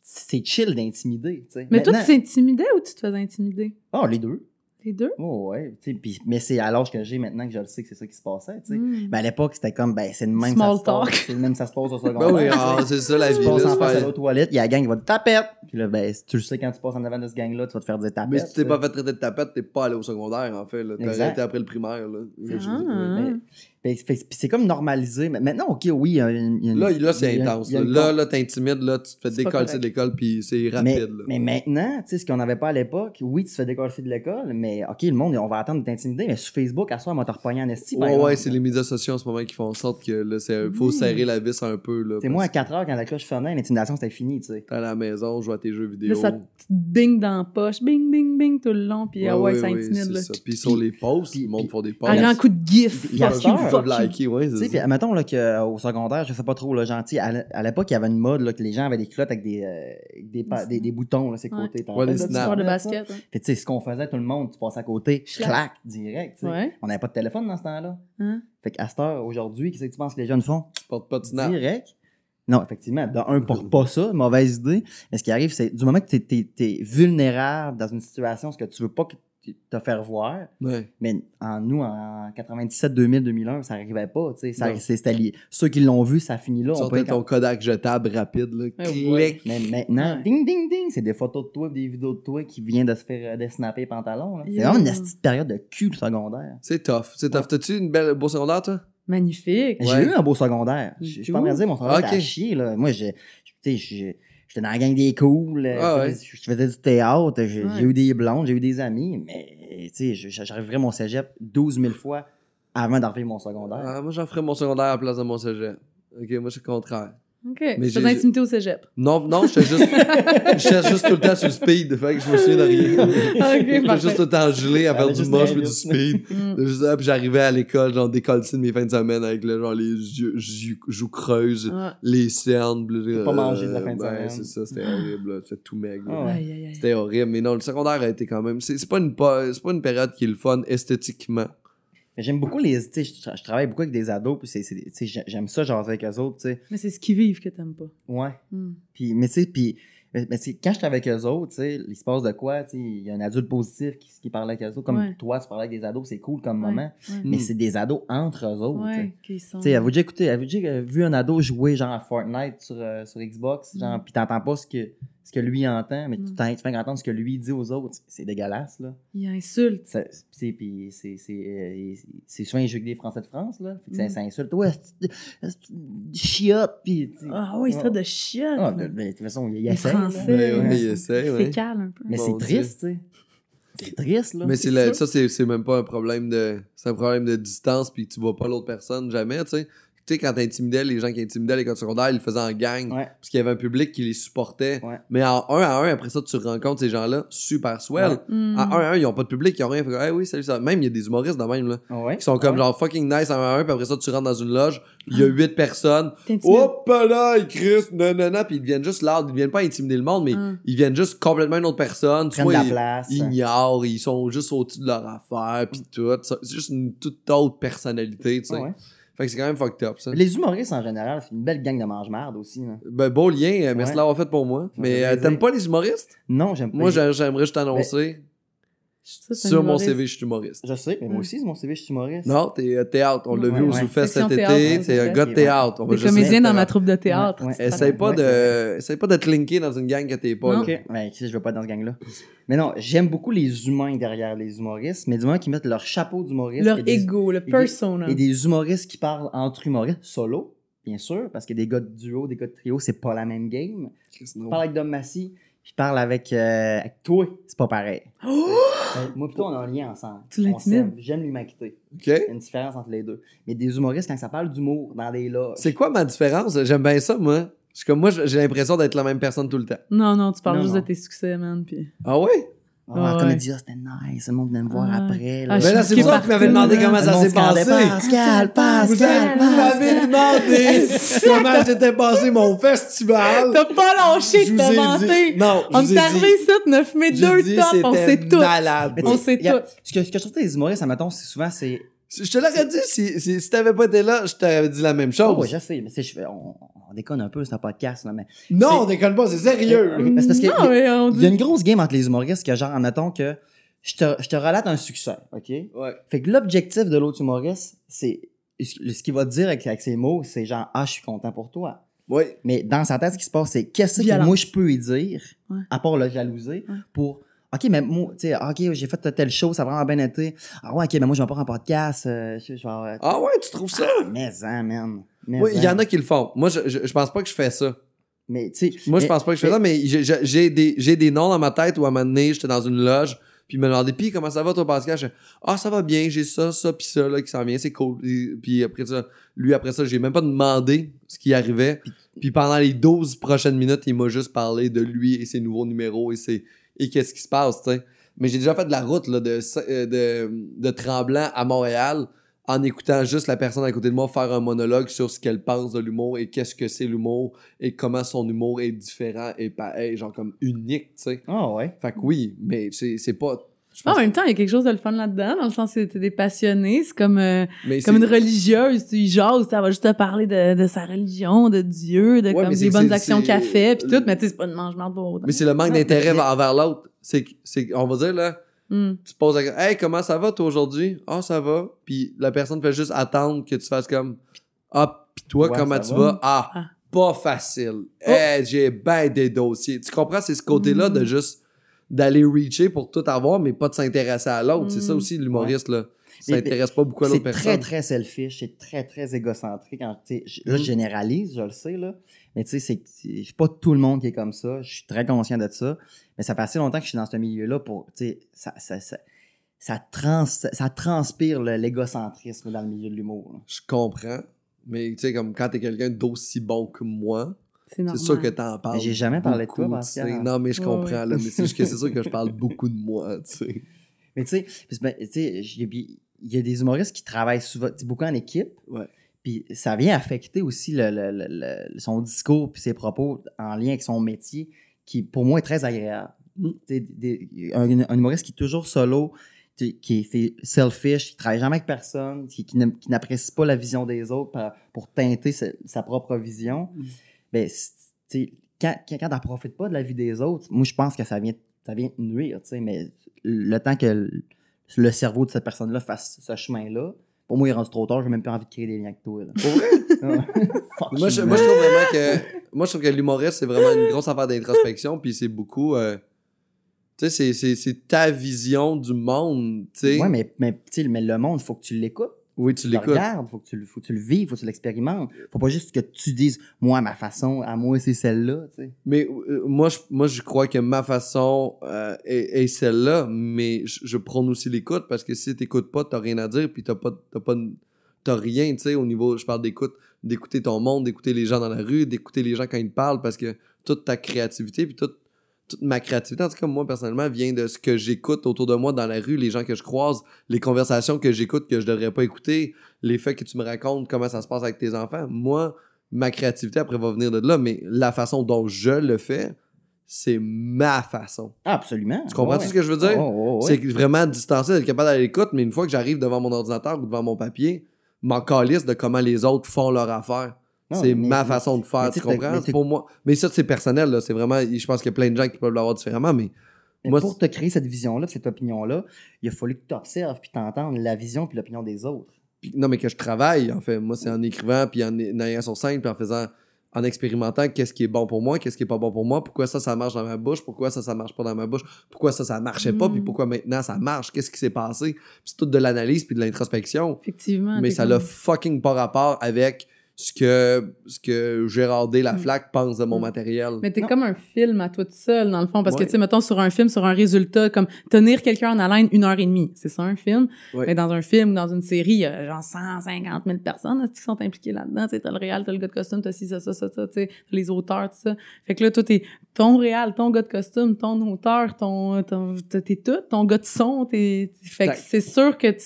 c'est chill d'intimider, tu sais. Mais toi, tu t'intimidais ou tu te faisais intimider? Oh, les deux. Les deux? Oh, ouais. tu sais, puis- mais c'est à l'âge que j'ai maintenant que je le sais que c'est ça qui se passait, tu sais. Mm. Ben, à l'époque, c'était comme, ben, c'est le même Small ça se passe. talk. C'est le même ça se passe au secondaire. Ben oui, tu sais. ah, c'est ça la tu vie. passes là, en face à l'autre toilette, il y a la gang qui va te tapette. Puis là, ben, tu le sais quand tu passes en avant de ce gang-là, tu vas te faire dire tapette. Mais si tu t'es tu pas fait traiter de tapette, t'es pas allé au secondaire, en fait. là. T'as Exact. arrêté après le primaire. Là. C'est Je- Ah. Ben, c'est- puis c'est comme normalisé. Mais maintenant, OK, oui, il y a une- il y a une- Là, là c'est intense. Là, une là, là, t'intimides, là, tu te fais décoller de l'école, puis c'est rapide. mais, là. mais maintenant, tu sais, ce qu'on n'avait pas à l'époque, oui, tu te fais décoller de l'école, mais OK, le monde, on va attendre de t'intimider, mais sur Facebook, à soir, on va te repogner en esti. Ouais, ouais, c'est les médias sociaux en ce moment qui font en sorte que là, c'est faut serrer la vis un peu. Là, C'est moi, à parce 4 heures, quand la cloche sonnait, l'intimidation, c'était fini, tu sais. t'es à la maison, joue à tes jeux Là, vidéo. ça te bing dans la poche. Bing, bing, bing tout le long. Puis, ah ouais, ça ouais, intimide, c'est là. ça. Puis sur les posts, le monde font des Un posts. grand coup de gif. Ils peuvent you. liker, ouais, Tu sais, puis admettons là, qu'au secondaire, je sais pas trop, là, gentil, à, l'époque, il y avait une mode là, que les gens avaient des culottes avec des, euh, des, pa- des, des boutons, là, ces Ouais. côtés. Ouais, les rappelles de ça? snaps. De basket. hein. Fait que, tu sais, ce qu'on faisait, tout le monde, tu passais à côté, Clac. clac, direct. tu sais. Ouais. On n'avait pas de téléphone dans ce temps-là. Hein? Fait qu'à cette heure, aujourd'hui, qu'est-ce que tu penses que les jeunes font? Tu portes pas de snap. Direct. Non, effectivement. De un, pour pas ça, mauvaise idée. Mais ce qui arrive, c'est du moment que tu es, vulnérable dans une situation, ce que tu veux pas que tu- te faire voir, Ouais. mais en nous, en 97, 2000, 2001, ça arrivait pas. tu sais. Ça- c'était. Ceux qui l'ont vu, ça finit là. On peut ton Kodak jetable rapide, là. Ouais, Clic. ouais. Mais maintenant, Ouais. ding, ding, ding, c'est des photos de toi, des vidéos de toi qui viennent de se faire euh, desnapper les pantalons. là. C'est Yeah. vraiment une petite période de cul secondaire. C'est tough. C'est tough. T'as-tu une belle beau secondaire, toi? Magnifique. J'ai Ouais. eu un beau secondaire. Je suis pas en train de dire, mon secondaire Ok. était à chier. Là. Moi, j'ai- tu sais, j'ai- j'étais dans la gang des cools. euh, Ah je, ouais. faisais, je faisais du théâtre. J'ai Ouais. eu des blondes, j'ai eu des amis. Mais tu sais, j'arriverais mon cégep 12 000 fois avant d'arriver mon secondaire. Ah, moi, j'en ferais mon secondaire à la place de mon cégep. Ok, moi, c'est le contraire. OK. Mais j'ai intimité au cégep. Non, non, j'étais juste. Juste tout le temps sur le speed. Fait que je me souviens de rien. OK, J'étais parfait. juste tout le temps gelé à faire du moche mais du speed. Mm. Juste puis j'arrivais à l'école, genre décollé de mes fins de semaine avec le, genre les yeux, yeux- joues creuses, Ouais. les cernes. là, pas manger de la fin de ben, semaine. c'est ça, c'était horrible. là. C'était tout maigre. là. Ah ouais. C'était horrible. Mais non, le secondaire a été quand même. C'est c'est pas, une, pas, c'est pas une période qui est le fun esthétiquement. Mais J'aime beaucoup les. Tu sais, je, je travaille beaucoup avec des ados. Puis c'est- c'est- j'aime ça, genre avec eux autres. Tu sais. Mais c'est ce qu'ils vivent que t'aimes pas. Ouais. Mm. Puis, mais tu sais, puis, mais, quand j'étais avec eux autres, tu sais, il se passe de quoi, tu sais, il y a un adulte positif qui, qui parle avec eux autres, comme Ouais. toi, tu parlais avec des ados, c'est cool comme Ouais, moment, ouais. mais c'est des ados entre eux autres, tu sais. Ouais, qu'ils sont. Avez-vous déjà écouté, avez-vous déjà vu un ado jouer genre à Fortnite sur, euh, sur Xbox, genre, Mm. pis t'entends pas ce que, ce que lui entend, mais tu Mm. tu fais entendre ce que lui dit aux autres, c'est dégueulasse, là. Ça- c'est- Puis c'est c'est, euh, c'est souvent il des Français de France, là. Fait que Mm. ça insulte. Ouais, chiotte, sais. Ah oui, c'est de chiottes. Ah, là. de, de toute façon, il, il essaie. Français. Mais Ouais. oui, il essaie, ouais. Fécal un peu. Mais c'est triste, tu sais. C'est triste, là. Mais c'est sûr. ça, c'est c'est même pas un problème de. C'est un problème de distance, puis tu vois pas l'autre personne jamais, tu sais. Tu sais, quand t'intimidais les gens qui intimidaient l'école secondaire, ils le faisaient en gang. Ouais. Parce qu'il y avait un public qui les supportait. Ouais. Mais en un à un, après ça, tu rencontres ces gens-là super swell. Ouais. Mm. En un à un, ils ont pas de public, ils ont rien. Fait que, hey, oui, salut, ça. Même, il y a des humoristes de même, là. Ouais. Qui sont comme Ouais. genre fucking nice en un à un, puis après ça, tu rentres dans une loge, il y a huit personnes. Hop là, ils crissent, nanana, puis ils deviennent juste loud. Ils viennent pas intimider le monde, mais Hum. ils viennent juste complètement une autre personne. Prennent Soit ils, place. ils ignorent, ils sont juste au-dessus de leur affaire, puis tout. C'est juste une toute autre personnalité, tu sais. Fait que c'est quand même fucked up, ça. Les humoristes en général, c'est une belle gang de mange-marde aussi. Ben, beau lien, euh, merci Ouais. de l'avoir fait pour moi. Mais euh, t'aimes pas les humoristes? Non, j'aime pas. Moi, j'ai- j'aimerais juste t'annoncer. Ça, Sur mon. CV, je suis humoriste. Je sais, mais moi Mm. aussi, c'est mon CV, je suis humoriste. Non, t'es euh, théâtre. On l'a Ouais, vu au ouais. ZooFest Section cet théâtre, été. T'es un gars de théâtre. On va Des juste comédiens dire dans ma troupe de théâtre. Ouais, Essaye rappelles? pas Ouais, de, essaye pas de te linker dans une gang que t'es pas. Ok, ben, tu sais, je veux pas être dans ce gang-là. Mais non, j'aime beaucoup les humains derrière les humoristes, mais du moins qui mettent leur chapeau d'humoriste. Leur ego, le persona. Et des humoristes qui parlent entre humoristes, solo, bien sûr, parce que des gars de duo, des gars de trio, c'est pas la même game. Je parle avec Dom Massy, je parle avec, euh, avec toi, c'est pas pareil. Euh, moi, plutôt, on a un lien ensemble. Tu On l'intimides? s'aime. J'aime l'humanité. OK. Il y a une différence entre les deux. Mais des humoristes, quand ça parle d'humour dans des loges. C'est quoi ma différence? J'aime bien ça, moi. Je suis comme moi, j'ai l'impression d'être la même personne tout le temps. Non, non, tu parles Non, juste non. de tes succès, man. Puis... Ah ouais? Ah, la Ouais. comédie, ah, c'était nice. Le monde venait me voir Ouais. après. Ah, Là. je Ben là, c'est vous qui m'avez demandé comment ça s'est passé. Pascal, Pascal, Vous avez- vous m'avez Pascal. demandé comment s'était passé mon festival. T'as pas lâché de te dit- vanter. Non, je On est arrivé dit. ici, on a fumé J'ai deux dit, tops, on sait tout. malade. On sait tout. Ce que, ce que je trouve des humoristes, admettons, c'est souvent, c'est. Je te l'aurais dit si, si, si t'avais pas été là, je t'aurais dit la même chose. Oh, ouais, je sais, mais c'est, je fais- on, on déconne un peu, c'est un podcast, là, mais. non, on déconne pas, c'est sérieux. Mais c'est parce que non, mais on Il y a une grosse game entre les humoristes que, genre, admettons que je te, je te relate un succès, OK? Ouais. Fait que l'objectif de l'autre humoriste, c'est. Ce qu'il va te dire avec, avec ses mots, c'est genre, ah, je suis content pour toi. Oui. Mais dans sa tête, ce qui se passe, c'est qu'est-ce que moi je peux lui dire, Ouais. à part le jalouser, Ouais. pour. OK, mais moi, tu sais, OK, j'ai fait telle chose, ça a vraiment bien été. Ah ouais, OK, mais moi, je vais pas en podcast. euh, je, je vais avoir- Ah ouais, tu trouves ça? Mais, hein, man. Mais, Oui, il y hein. en a qui le font. Moi, je, je, je pense pas que je fais ça. Mais, tu sais. Moi, je pense pas que je fais ça, mais j'ai- des, j'ai des noms dans ma tête où à un moment donné, j'étais dans une loge, puis ils me demandaient, puis comment ça va, toi, Pascal? Je ah, ça va bien, j'ai ça, ça, puis ça, là, qui s'en vient, c'est cool. Puis après ça, lui, après ça, j'ai même pas demandé ce qui arrivait. Puis pendant les 12 prochaines minutes, il m'a juste parlé de lui et ses nouveaux numéros et, ses, et qu'est-ce qui se passe, tu sais. Mais j'ai déjà fait de la route, là, de, euh, de, de Tremblant à Montréal en écoutant juste la personne à côté de moi faire un monologue sur ce qu'elle pense de l'humour et qu'est-ce que c'est l'humour et comment son humour est différent et pareil, genre comme unique, tu sais. Ah ouais. Fait que oui, mais c'est c'est pas. Je En pense- même temps, il y a quelque chose de le fun là-dedans, dans le sens que t'es des passionnés. C'est comme, euh, comme une religieuse. Tu y jases, elle va juste te parler de, de sa religion, de Dieu, de Ouais, comme des bonnes actions qu'elle fait, puis tout. Mais tu sais, c'est pas une mange-marde pour. Mais c'est le manque d'intérêt envers l'autre. C'est, que- c'est, on va dire, là, Hmm. tu te poses la question, Hey, comment ça va, toi, aujourd'hui? Ah, ça va. Puis la personne fait juste attendre que tu fasses comme, Ah, puis toi, Ouais, comment tu va. vas? Ah, Ah. pas facile. Hey, j'ai ben des dossiers. Tu comprends? C'est ce côté-là Mm. de juste d'aller reacher pour tout avoir, mais pas de s'intéresser à l'autre. C'est ça Mm. aussi, l'humoriste, là. Mais- s'intéresse pas beaucoup à C'est l'autre très, personne. très selfish, c'est très, très égocentrique. Je- Là, je généralise, je le sais, là. Mais tu sais, c'est c'est c'est pas tout le monde qui est comme ça. Je suis très conscient de ça. Mais ça fait assez longtemps que je suis dans ce milieu-là pour, tu sais, ça, ça, ça, ça, trans, ça transpire l'égocentrisme dans le milieu de l'humour. Je comprends. Mais tu sais, comme quand t'es quelqu'un d'aussi bon que moi, C'est sûr que t'en parles. Mais j'ai jamais parlé de toi, beaucoup, Pascal. tu sais. Non, mais je comprends, là. Mais c'est juste que c'est sûr que je parle beaucoup de moi, tu sais. Mais tu sais, ben, tu sais, j'ai- il y a des humoristes qui travaillent souvent, tu sais, beaucoup en équipe. Ouais. Puis ça vient affecter aussi le, le- le- le- son discours puis ses propos en lien avec son métier, qui pour moi est très agréable. Mm. Tu sais, des- un, un humoriste qui est toujours solo, qui est selfish, qui travaille jamais avec personne, qui, qui n'apprécie pas la vision des autres pour teinter sa, sa propre vision. Mm. Ben, c'est- tu sais, quand, quand, quand t'en profites pas de la vie des autres, moi je pense que ça vient, ça vient te nuire, tu sais, mais le temps que le, le cerveau de cette personne-là fasse ce chemin-là, pour moi, il rendu trop tard, j'ai même pas envie de créer des liens avec toi. là. Moi je, moi, je trouve vraiment que. Moi, je trouve que l'humoriste, c'est vraiment une grosse affaire d'introspection, puis c'est beaucoup. euh, tu sais, c'est- c'est- c'est ta vision du monde, tu sais. Ouais, mais, mais, tu sais, mais le monde, il faut que tu l'écoutes. Oui, tu l'écoutes. regardes, faut que tu, le- faut que tu le vives, faut que tu l'expérimentes. Faut pas juste que tu dises, moi, ma façon, à moi, c'est celle-là, tu sais. Mais euh, moi, je, moi, je crois que ma façon euh, est, est celle-là, mais je, je prône aussi l'écoute parce que si t'écoutes pas, t'as rien à dire, puis t'as pas, t'as pas, t'as rien, tu sais, au niveau, je parle d'écoute, d'écouter ton monde, d'écouter les gens dans la rue, d'écouter les gens quand ils te parlent parce que toute ta créativité, puis toute, toute ma créativité, en tout cas, moi, personnellement, vient de ce que j'écoute autour de moi dans la rue, les gens que je croise, les conversations que j'écoute que je devrais pas écouter, les faits que tu me racontes, comment ça se passe avec tes enfants. Moi, ma créativité après va venir de là, mais la façon dont je le fais, c'est ma façon. Absolument. Tu comprends Ouais, ce que je veux dire? ouais. C'est vraiment distancé d'être capable d'aller l'écoute, mais une fois que j'arrive devant mon ordinateur ou devant mon papier, m'en calisse de comment les autres font leur affaire. C'est ma mais- façon de faire, mais tu comprends? pour moi. Mais ça, c'est personnel, là. C'est vraiment. Je pense qu'il y a plein de gens qui peuvent l'avoir différemment, mais. Mais Moi, pour te créer cette vision-là, cette opinion-là, il a fallu que tu observes puis t'entendes la vision puis l'opinion des autres. Puis- non, mais que je travaille, en fait. Moi, c'est en écrivant, puis en, en ayant sur scène, puis en faisant, en expérimentant qu'est-ce qui est bon pour moi, qu'est-ce qui est pas bon pour moi, pourquoi ça, ça marche dans ma bouche, pourquoi ça, ça marche pas dans ma bouche, pourquoi ça, ça marchait pas, Mm. puis pourquoi maintenant ça marche, qu'est-ce qui s'est passé. Puis c'est tout de l'analyse, puis de l'introspection. Effectivement. mais ça l'a fucking pas rapport avec ce que, ce que Gérard D. Mm. Laflaque pense de mon Mm. matériel. Mais t'es comme un film à toi tout seul, dans le fond. Parce que, tu sais, mettons, sur un film, sur un résultat, comme tenir quelqu'un en haleine une heure et demie. C'est ça, un film? Ouais. Mais dans un film ou dans une série, il y a genre 150 000 personnes là, qui sont impliquées là-dedans? Tu sais, t'as le réal, t'as le gars de costume, t'as ci, ça, ça, ça, ça, tu sais, t'as les auteurs, tout ça. Fait que là, toi, t'es ton réal, ton gars de costume, ton auteur, ton, ton t'es tout, ton gars de son, t'es, fait que c'est sûr que tu-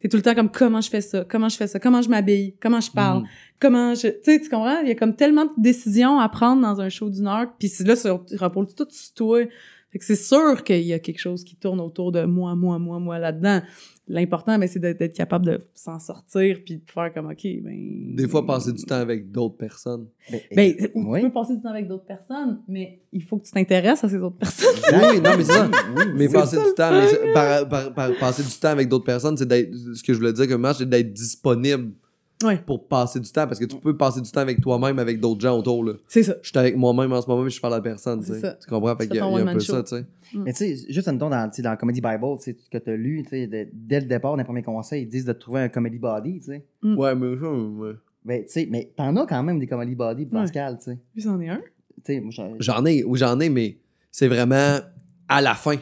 t'es tout le temps comme comment je fais ça, comment je fais ça, comment je m'habille, comment je parle? Mm. comment je tu sais tu comprends? Il y a comme tellement de décisions à prendre dans un show d'une heure puis là ça repose tout sur toi fait que c'est sûr qu'il y a quelque chose qui tourne autour de moi moi moi moi là-dedans l'important ben c'est d'être capable de s'en sortir puis de faire comme ok ben Des fois, passer du temps avec d'autres personnes. Ben, ben euh, tu oui. peux passer du temps avec d'autres personnes mais il faut que tu t'intéresses à ces autres personnes Oui, non, mais c'est ça. Oui, Mais oui. passer du temps, mais c'est- par- par- par- passer du temps avec d'autres personnes, c'est d'être. Ce que je voulais dire comme match, c'est d'être disponible ouais pour passer du temps. Parce que tu peux passer du temps avec toi-même, avec d'autres gens autour. Là. c'est ça Je suis avec moi-même en ce moment, mais je parle à personne. tu C'est sais. ça. Tu comprends? Fait Tu qu'il y fais a, ton il y a un peu ça, tu sais. Mais tu sais, juste un dans, tu sais, dans Comedy Bible, tu sais, que tu as lu, tu sais, de- dès le départ, dans les premiers conseils, ils disent de trouver un comedy body, tu sais. Mm. Ouais, mais ça, ouais. Ben, tu sais, mais t'en as quand même des comedy body, Pascal, tu sais. puis c'en est un Tu sais, moi, j'en- J'en ai, oui, j'en ai, mais c'est vraiment à la fin.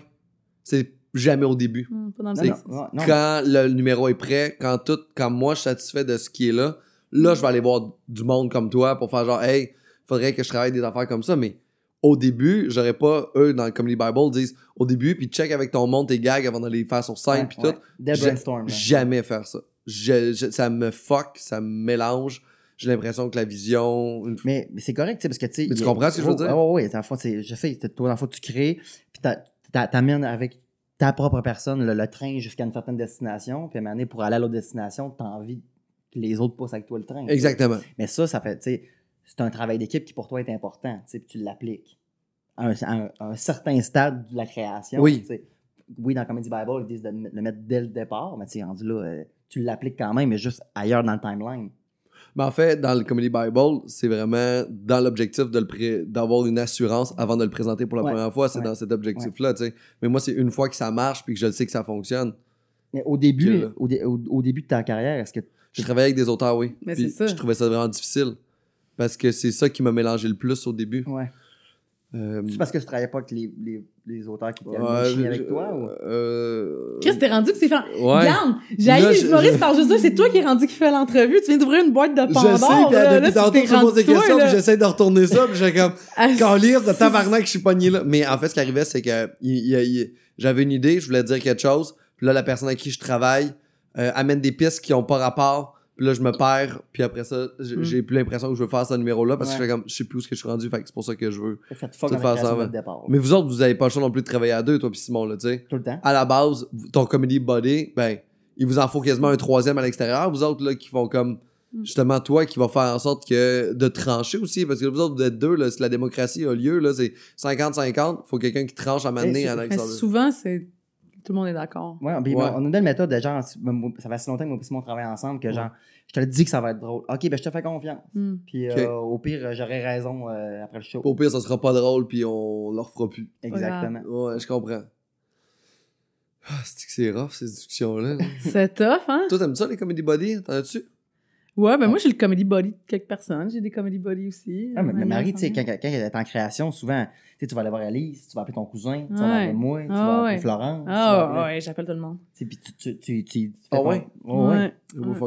C'est jamais au début. Hum, pas dans le Non, C'est sens. non, non, non. Quand le numéro est prêt, quand tout, quand moi je suis satisfait de ce qui est là, là je vais aller voir du monde comme toi pour faire genre, hey, faudrait que je travaille des affaires comme ça, mais au début, j'aurais pas, eux, dans le Comedy Bible, disent au début, puis check avec ton monde, tes gags avant d'aller les faire sur scène, Ouais, puis ouais. tout. Brainstorm, là. Jamais faire ça. Je- je- ça me fuck, ça me mélange. J'ai l'impression que la vision. une- Mais, mais c'est correct, tu sais, parce que tu sais. Mais tu a- comprends ce que je veux Oh, dire? oui, fond, c'est- je sais, toi, dans le fond, tu crées, puis t'a- t'a- t'amènes avec ta propre personne, le, le train jusqu'à une certaine destination, puis à un moment donné, pour aller à l'autre destination, tu as envie que les autres poussent avec toi le train. Exactement. Mais ça, ça fait, tu sais, c'est un travail d'équipe qui pour toi est important, tu sais, puis tu l'appliques. À un, à un- à un certain stade de la création. Oui. Oui, dans Comedy Bible, ils disent de le mettre dès le départ, mais tu sais, rendu là, euh, tu l'appliques quand même, mais juste ailleurs dans le timeline. Mais en fait, dans le Comedy Bible, c'est vraiment dans l'objectif de le pré- d'avoir une assurance avant de le présenter pour la Ouais, première fois. C'est ouais. dans cet objectif-là, tu sais. Mais moi, c'est une fois que ça marche puis que je le sais que ça fonctionne. Mais au début, au, dé- au- au début de ta carrière, est-ce que Je travaillais avec des auteurs, oui. Mais Puis c'est ça. Je trouvais ça vraiment difficile. Parce que c'est ça qui m'a mélangé le plus au début. Ouais. Euh, C'est parce que tu travaillais pas avec les, les, les auteurs qui étaient ouais, chier je- avec toi ou? euh, Qu'est-ce que t'es rendu que c'est fait? Ouais. Regarde, j'ai Là, les je- humoristes je- par juste c'est toi qui es rendu qui fait l'entrevue. Tu viens d'ouvrir une boîte de Je Pandore. sais, puis là, depuis là, tantôt, me poses des questions, puis j'essaie de retourner ça, puis j'ai comme, Ah, Calice de tabarnak, je suis pogné là. Mais en fait, ce qui arrivait, c'est que il- il- il- j'avais une idée, je voulais dire quelque chose. Puis là, la personne avec qui je travaille euh, amène des pistes qui ont pas rapport. Puis là, je me perds. Puis après ça, j'ai Mm. j'ai plus l'impression que je veux faire ce numéro-là parce que je fais comme, je sais plus où est-ce que je suis rendu. Fait que c'est pour ça que je veux. Te fuck faire ça, ouais. Mais vous autres, vous avez pas le choix non plus de travailler à deux, toi puis Simon, là, tu sais. Tout le temps. À la base, ton comedy body, ben, il vous en faut quasiment un troisième à l'extérieur. Vous autres, là, qui font comme, Mm. justement, toi, qui va faire en sorte que de trancher aussi. Parce que vous autres, vous êtes deux, là, si la démocratie a lieu, là, c'est 50-50. Faut quelqu'un qui tranche à m'amener c'est- à l'extérieur. souvent, c'est. Tout le monde est d'accord. Ouais, Ouais. on a une belle méthode de genre, ça fait si longtemps que moi et Simon travaille ensemble que genre, je te le dis que ça va être drôle. Ok, ben je te fais confiance. Hmm. Puis euh, au pire, j'aurai raison euh, après le show. Au pire, ça sera pas drôle, puis on leur fera plus. Exactement. Ouais, je comprends. Ah, c'est que c'est rough, ces discussions-là. là? C'est tough, hein? Toi, t'aimes ça, les comedy body? T'en as-tu? Ouais, ben moi, j'ai le comedy body de quelques personnes. J'ai des comedy body aussi. Ah, mais, mais Marie, tu sais, quand, quand elle est en création, souvent, tu sais, tu vas aller voir Alice, tu vas appeler ton cousin, tu vas appeler moi, tu Ah, vas appeler ouais. Florence. Ah, appeler- ouais, j'appelle tout le monde. tu sais, Puis tu, tu, tu, tu, tu Ah fais ouais? ouais, ouais.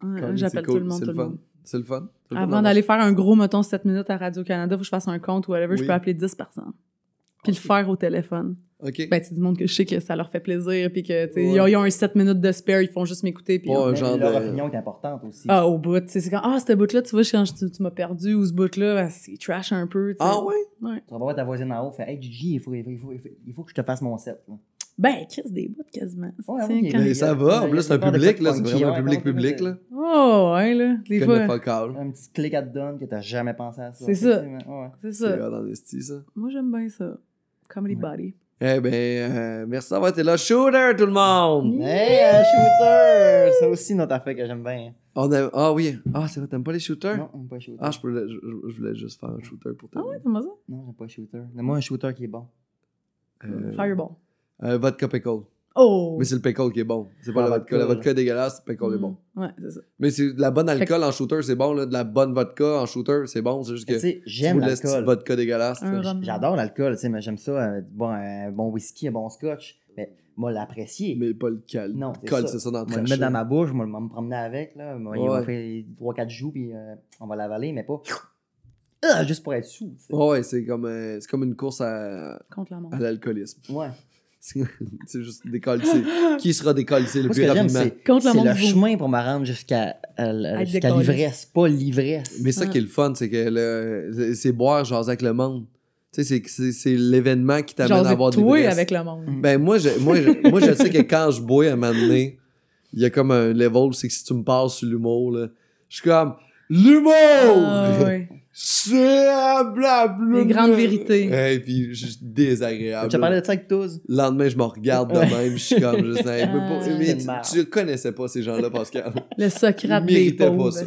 Colin, j'appelle tout cool, le monde, c'est tout le fun. monde. C'est le fun. C'est le fun Avant d'aller faire un gros, mettons, 7 minutes à Radio-Canada, faut que je fasse un compte ou whatever, je peux appeler 10 personnes. Puis le faire au téléphone. Ok. Ben, c'est du monde que je sais que ça leur fait plaisir, puis que, tu sais, Ouais. ils ont- ils ont un 7 minutes de spare, ils font juste m'écouter, puis... Ouais, oh, genre leur de- opinion est importante aussi. Ah, au bout, tu sais, c'est quand, ah, ce bout-là, tu vois, quand tu, tu m'as perdu, ou ce bout-là, ben, c'est trash un peu, tu sais. Ah ouais? Ouais. Tu vas voir ta voisine en haut, fait Hey Gigi, il faut, il faut, il faut, il faut, que je te fasse mon set. là. Ben, Chris, des bouts quasiment. Ouais, quand- Mais y ça va. En plus, c'est un public, là. C'est vraiment un public public, là. Oh, ouais, là. Des fois. Un petit clic à te donne que t'as jamais pensé à ça. C'est ça. c'est C'est ça. styles, ça. Moi, j'aime bien ça. Comedy body. Eh ben, euh, merci d'avoir été là. Shooter, tout le monde! Hey, un shooter! C'est aussi notre affaire que j'aime bien. On a... Ah oui. Ah, c'est vrai, t'aimes pas les shooters? Non, j'aime pas un shooter. Ah, je, peux, je, je voulais juste faire un shooter pour toi. Ah ouais, t'aimes ça? Non, j'aime pas un shooter. Donne-moi un shooter qui est bon. Euh, Fireball. euh, vodka pickle. Oh! Mais c'est le pickle qui est bon. C'est pas la vodka, vodka. La vodka est dégueulasse, le pickle est Mm. bon. Ouais, c'est ça. Mais c'est de la bonne Fait alcool en shooter, c'est bon. Là. De la bonne vodka en shooter, c'est bon. C'est juste que Tu sais, tu j'aime l'alcool. vodka dégueulasse. J'adore l'alcool, tu sais, mais j'aime ça, euh, bon, un bon whisky, un bon scotch. Mais moi, l'apprécier. Mais pas le cal. Non, c'est ça. c'est ça dans le Moi, le mettre dans ma bouche, moi, me promener avec, là. Moi, Il va Ouais. faire 3-4 joues, puis euh, on va l'avaler, mais pas. Ah, juste pour être sous. Ouais, c'est comme, euh, c'est comme une course à, Contre la montre. à l'alcoolisme. Ouais. C'est juste décollé. Qui sera décollé le Moi, plus rapidement? c'est montre. le chemin pour me rendre jusqu'à l'ivresse, pas l'ivresse. Mais ça Ouais. qui est le fun, c'est que le- c'est- boire, genre avec le monde. Tu sais, c'est- l'événement qui t'amène à avoir des toi l'ivresse. avec le monde. Ben moi je, moi, je, moi, je sais que quand je bois à un moment donné, il y a comme un level, c'est que si tu me parles sur l'humour, là, je suis comme l'humour! Ah. C'est un blabla. Les grandes vérités. Et puis je suis désagréable. Tu as parlé de ça avec tous? Le lendemain, je me regarde de même, je suis comme juste hey, mais pas- Ah. mais tu, tu connaissais pas ces gens-là, Pascal. Le Socrate des méritait pas pauvres. ça.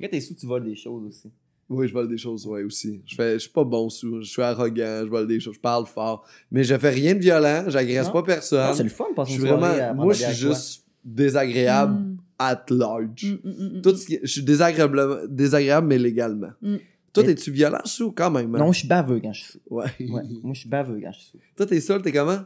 Quand t'es sous, tu voles des choses aussi? Oui, je vole des choses, ouais, aussi. Je fais, je suis pas bon sous, je suis arrogant, je vole des choses, je parle fort. Mais je fais rien de violent, j'agresse pas personne. Ah, c'est le fun de je passer suis vraiment, moi, je suis juste désagréable Mm. At large. Mm, mm, mm, Tout ce qui- je suis désagréable, désagréable, mais légalement. Toi, Mais- t'es-tu violent sous quand même? hein? Non, je suis baveux quand je suis. Ouais. Ouais. Moi, je suis baveux quand je suis. Toi, t'es seul, t'es comment?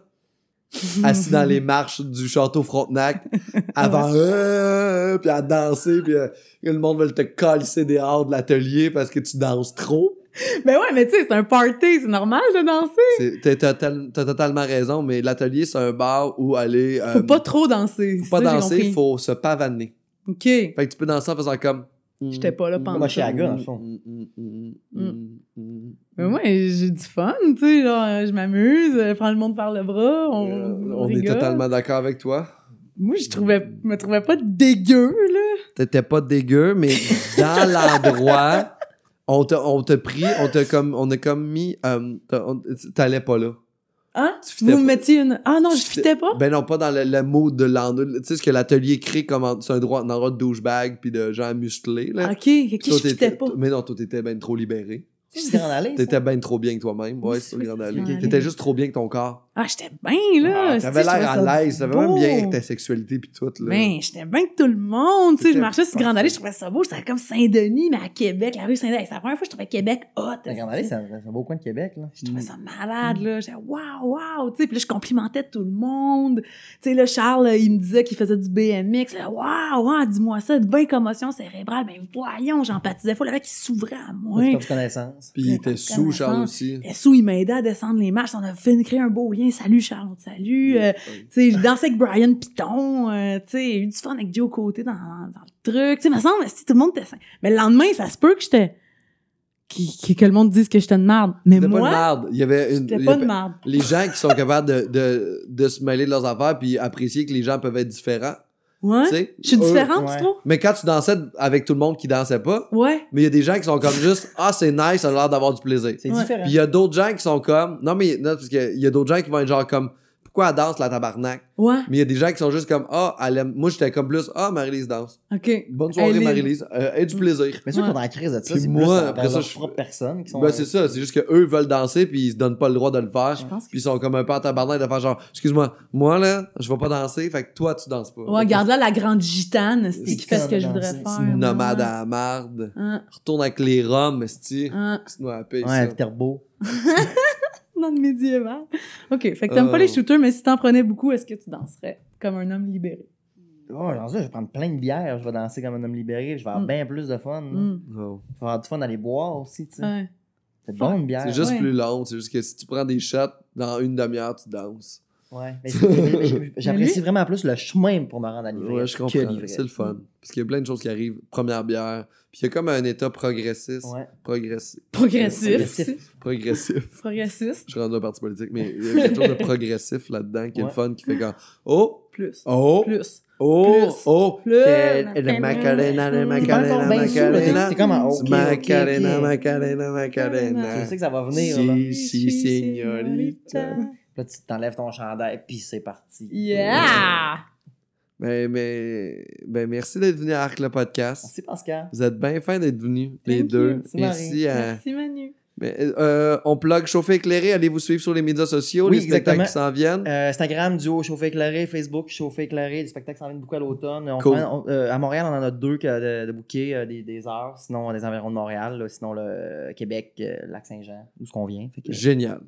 Assis dans les marches du château Frontenac, avant, euh, puis à danser, puis euh, que le monde veut te calisser dehors de l'atelier parce que tu danses trop. Ben ouais, mais tu sais, c'est un party, c'est normal de danser. T'as totalement raison, mais l'atelier, c'est un bar où aller. euh, Faut pas trop danser. faut pas ça, danser, faut se pavaner. OK. Fait que tu peux danser en faisant comme. J'étais pas là pendant Moi, je suis à gars, dans le fond. Mais moi, j'ai du fun, tu sais, genre, euh, je m'amuse, euh, prends le monde par le bras, on, Euh, on on est totalement d'accord avec toi. Moi, je trouvais, me trouvais pas dégueu, là. T'étais pas dégueu, mais dans l'endroit, on t'a on t'a pris, on t'a comme, on a comme mis, euh, on- t'allais pas là. Hein? Tu fitais Vous me mettiez une... Ah non, je fitais pas? Ben non, pas dans le, le mot de l'endroit. Tu sais ce que l'atelier crée comme en- c'est un, droit, un endroit de douchebag puis de gens musclés, là. Ok, ok, Toi, je fitais pas. Mais non, toi, t'étais ben trop libéré. Grand Allée, ça? T'étais ben trop bien que toi-même. Ouais, c'est. Grande Allée. T'étais juste trop bien que ton corps. Ah, j'étais bien, là. Ah, T'avais l'air à l'aise. T'avais même bien avec ta sexualité puis tout, là. Ben, j'étais bien que tout le monde, tu sais, je marchais sur Grande. Allée, je trouvais ça beau, c'était comme Saint-Denis, mais à Québec, la rue Saint-Denis, c'est la première fois que je trouvais Québec hot. La Grande Allée, c'est un, beau coin de Québec, là. Je trouvais ça malade, là. J'étais waouh, waouh, tu sais. Puis là, je complimentais tout le monde. Tu sais, là, Charles, là, il me disait qu'il faisait du BMX. Waouh, waouh, dis-moi ça, de bien commotion cérébrale. Ben, voyons, j'empathisais pas. Le mec, il s'ouvrait à moi. De connaissance. Puis il était sous, Charles aussi. Et sous, il m'aidait à descendre les marches. On a fait créer un beau lien. Salut, Charles, on te salue. Euh, tu sais, je dansais avec Brian Piton. euh, tu sais, eu du fun avec Joe Côté dans, dans le truc. Tu sais, il me semble, si tout le monde était sain. Mais le lendemain, ça se peut que j'étais... qui- qui- que le monde dise que j'étais une marde. Mais C'était pas de moi, merde. Il y avait une. j'étais il y pas de marde. Les gens qui sont capables de, de, de se mêler de leurs affaires puis apprécier que les gens peuvent être différents. Ouais. Tu sais? Je suis différente, ouais. tu trouves? Mais quand tu dansais avec tout le monde qui dansait pas, Ouais. mais il y a des gens qui sont comme juste Ah, c'est nice, ça a l'air d'avoir du plaisir. C'est Ouais. différent. Puis il y a d'autres gens qui sont comme Non, mais non, parce qu'il y a d'autres gens qui vont être genre comme Pourquoi elle danse la tabarnak? Ouais. Mais il y a des gens qui sont juste comme Ah, elle aime. Moi, j'étais comme plus Ah, Marie-Lise danse. OK. Bonne soirée, est- Marie-Lise. Euh, aie du plaisir. Mais ceux Ouais. qui sont dans la crise de ça, c'est moi, plus après ça, je- propre personne qui sont... Ben, c'est ça. C'est juste qu'eux veulent danser puis ils se donnent pas le droit de le faire. Je pense que... Puis ils sont comme un peu en tabarnak de faire genre Excuse-moi, moi là, je vais pas danser, fait que toi, tu danses pas. Ouais, garde là la grande gitane, c'est C'est qui fait ce que je voudrais faire. C'est une nomade à la marde. Hein, Retourne avec les roms, hein. Paye Ouais, ça. Viterbo. Dans le médiéval. OK, fait que t'aimes Euh. pas les shooters, mais si t'en prenais beaucoup, est-ce que tu danserais comme un homme libéré? Oh, dans ça, je vais prendre plein de bières, je vais danser comme un homme libéré, je vais avoir Mm. bien plus de fun. Non. Je vais avoir du fun d'aller boire aussi, tu sais. Ouais. C'est bon une bière. C'est juste Ouais. plus long. C'est juste que si tu prends des shots, dans une demi-heure, tu danses. Ouais. Mais c'est- J'apprécie vraiment plus le chemin pour me rendre à l'ivraie Ouais, je que comprends. C'est le fun. Parce qu'il y a plein de choses qui arrivent. Première bière. Puis il y a comme un état progressiste. Ouais. Progressif. Progressif. Progressif. Progressiste. Progressif. Je suis rendu un parti politique, mais il y a quelque chose de progressif là-dedans qui est le fun, qui fait quand Oh! Plus. Oh! Plus. Oh! Plus. Oh! Plus. Le le Macarena, le Macarena, Macarena. t'es comme en ok, Macarena, ok. Macarena, Tu Macarena. sais que ça va venir, là. Si, si, signorita. Là, tu t'enlèves ton chandail, puis c'est parti. Yeah! Ben, mais, ben, merci d'être venu à Arc le podcast. Merci, Pascal. Vous êtes bien fins d'être venus, les Thank deux. Merci à. Merci, Manu. Mais, euh, on plug Chauffé éclairé. Allez vous suivre sur les médias sociaux, Oui, les spectacles exactement. qui s'en viennent. Euh, Instagram, duo Chauffé éclairé, Facebook, Chauffé éclairé, des spectacles qui s'en viennent beaucoup à l'automne. Cool. euh, à Montréal, on en a deux que- de, euh, des, des heures, sinon des environs de Montréal, là, sinon le euh, Québec, euh, Lac-Saint-Jean, où ce qu'on vient. Fait que, Génial.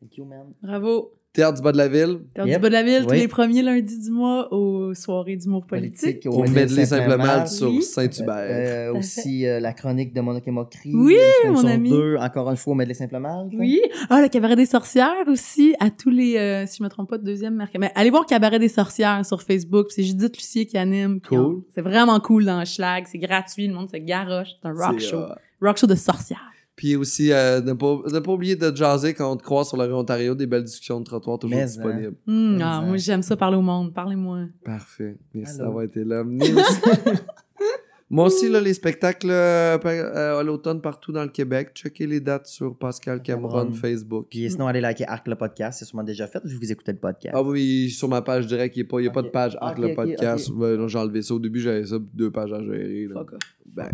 Thank you, man. Bravo. Théâtre du bas de la ville. Théâtre Yep. du bas de la ville, tous les premiers lundis du mois aux soirées d'humour politique. au Au medley simple mal sur. Saint-Hubert. Euh, aussi euh, la chronique de Monoc et Moquerie. Oui, euh, mon ami. deux, encore une fois, au medley simple mal. ça. Oui. Ah, le cabaret des sorcières aussi, à tous les, euh, si je me trompe pas, deuxième mercredi. Mais allez voir Cabaret des sorcières sur Facebook. C'est Judith Lucier qui anime. Cool. C'est vraiment cool dans le schlag. C'est gratuit. Le monde se garoche. C'est un rock show. euh, Rock show de sorcières. Puis aussi, euh, ne, pas, ne pas oublier de jaser quand on te croise sur la rue Ontario, des belles discussions de trottoir toujours Mais, hein. disponibles. Mais, ah, moi, j'aime ça parler au monde. Parlez-moi. Parfait. Merci d'avoir été là. Moi aussi, là, les spectacles euh, euh, à l'automne partout dans le Québec. Checkez les dates sur Pascal Cameron Cameron. Facebook. Puis sinon, allez liker Arc le podcast, c'est sûrement déjà fait, vu que vous écoutez le podcast. Ah oui, sur ma page direct, il n'y a, pas- il y a pas de page Arc le podcast. ok. Ouais, non, j'ai enlevé ça. Au début, j'avais ça, deux pages à gérer. là. Fuck off. Ben.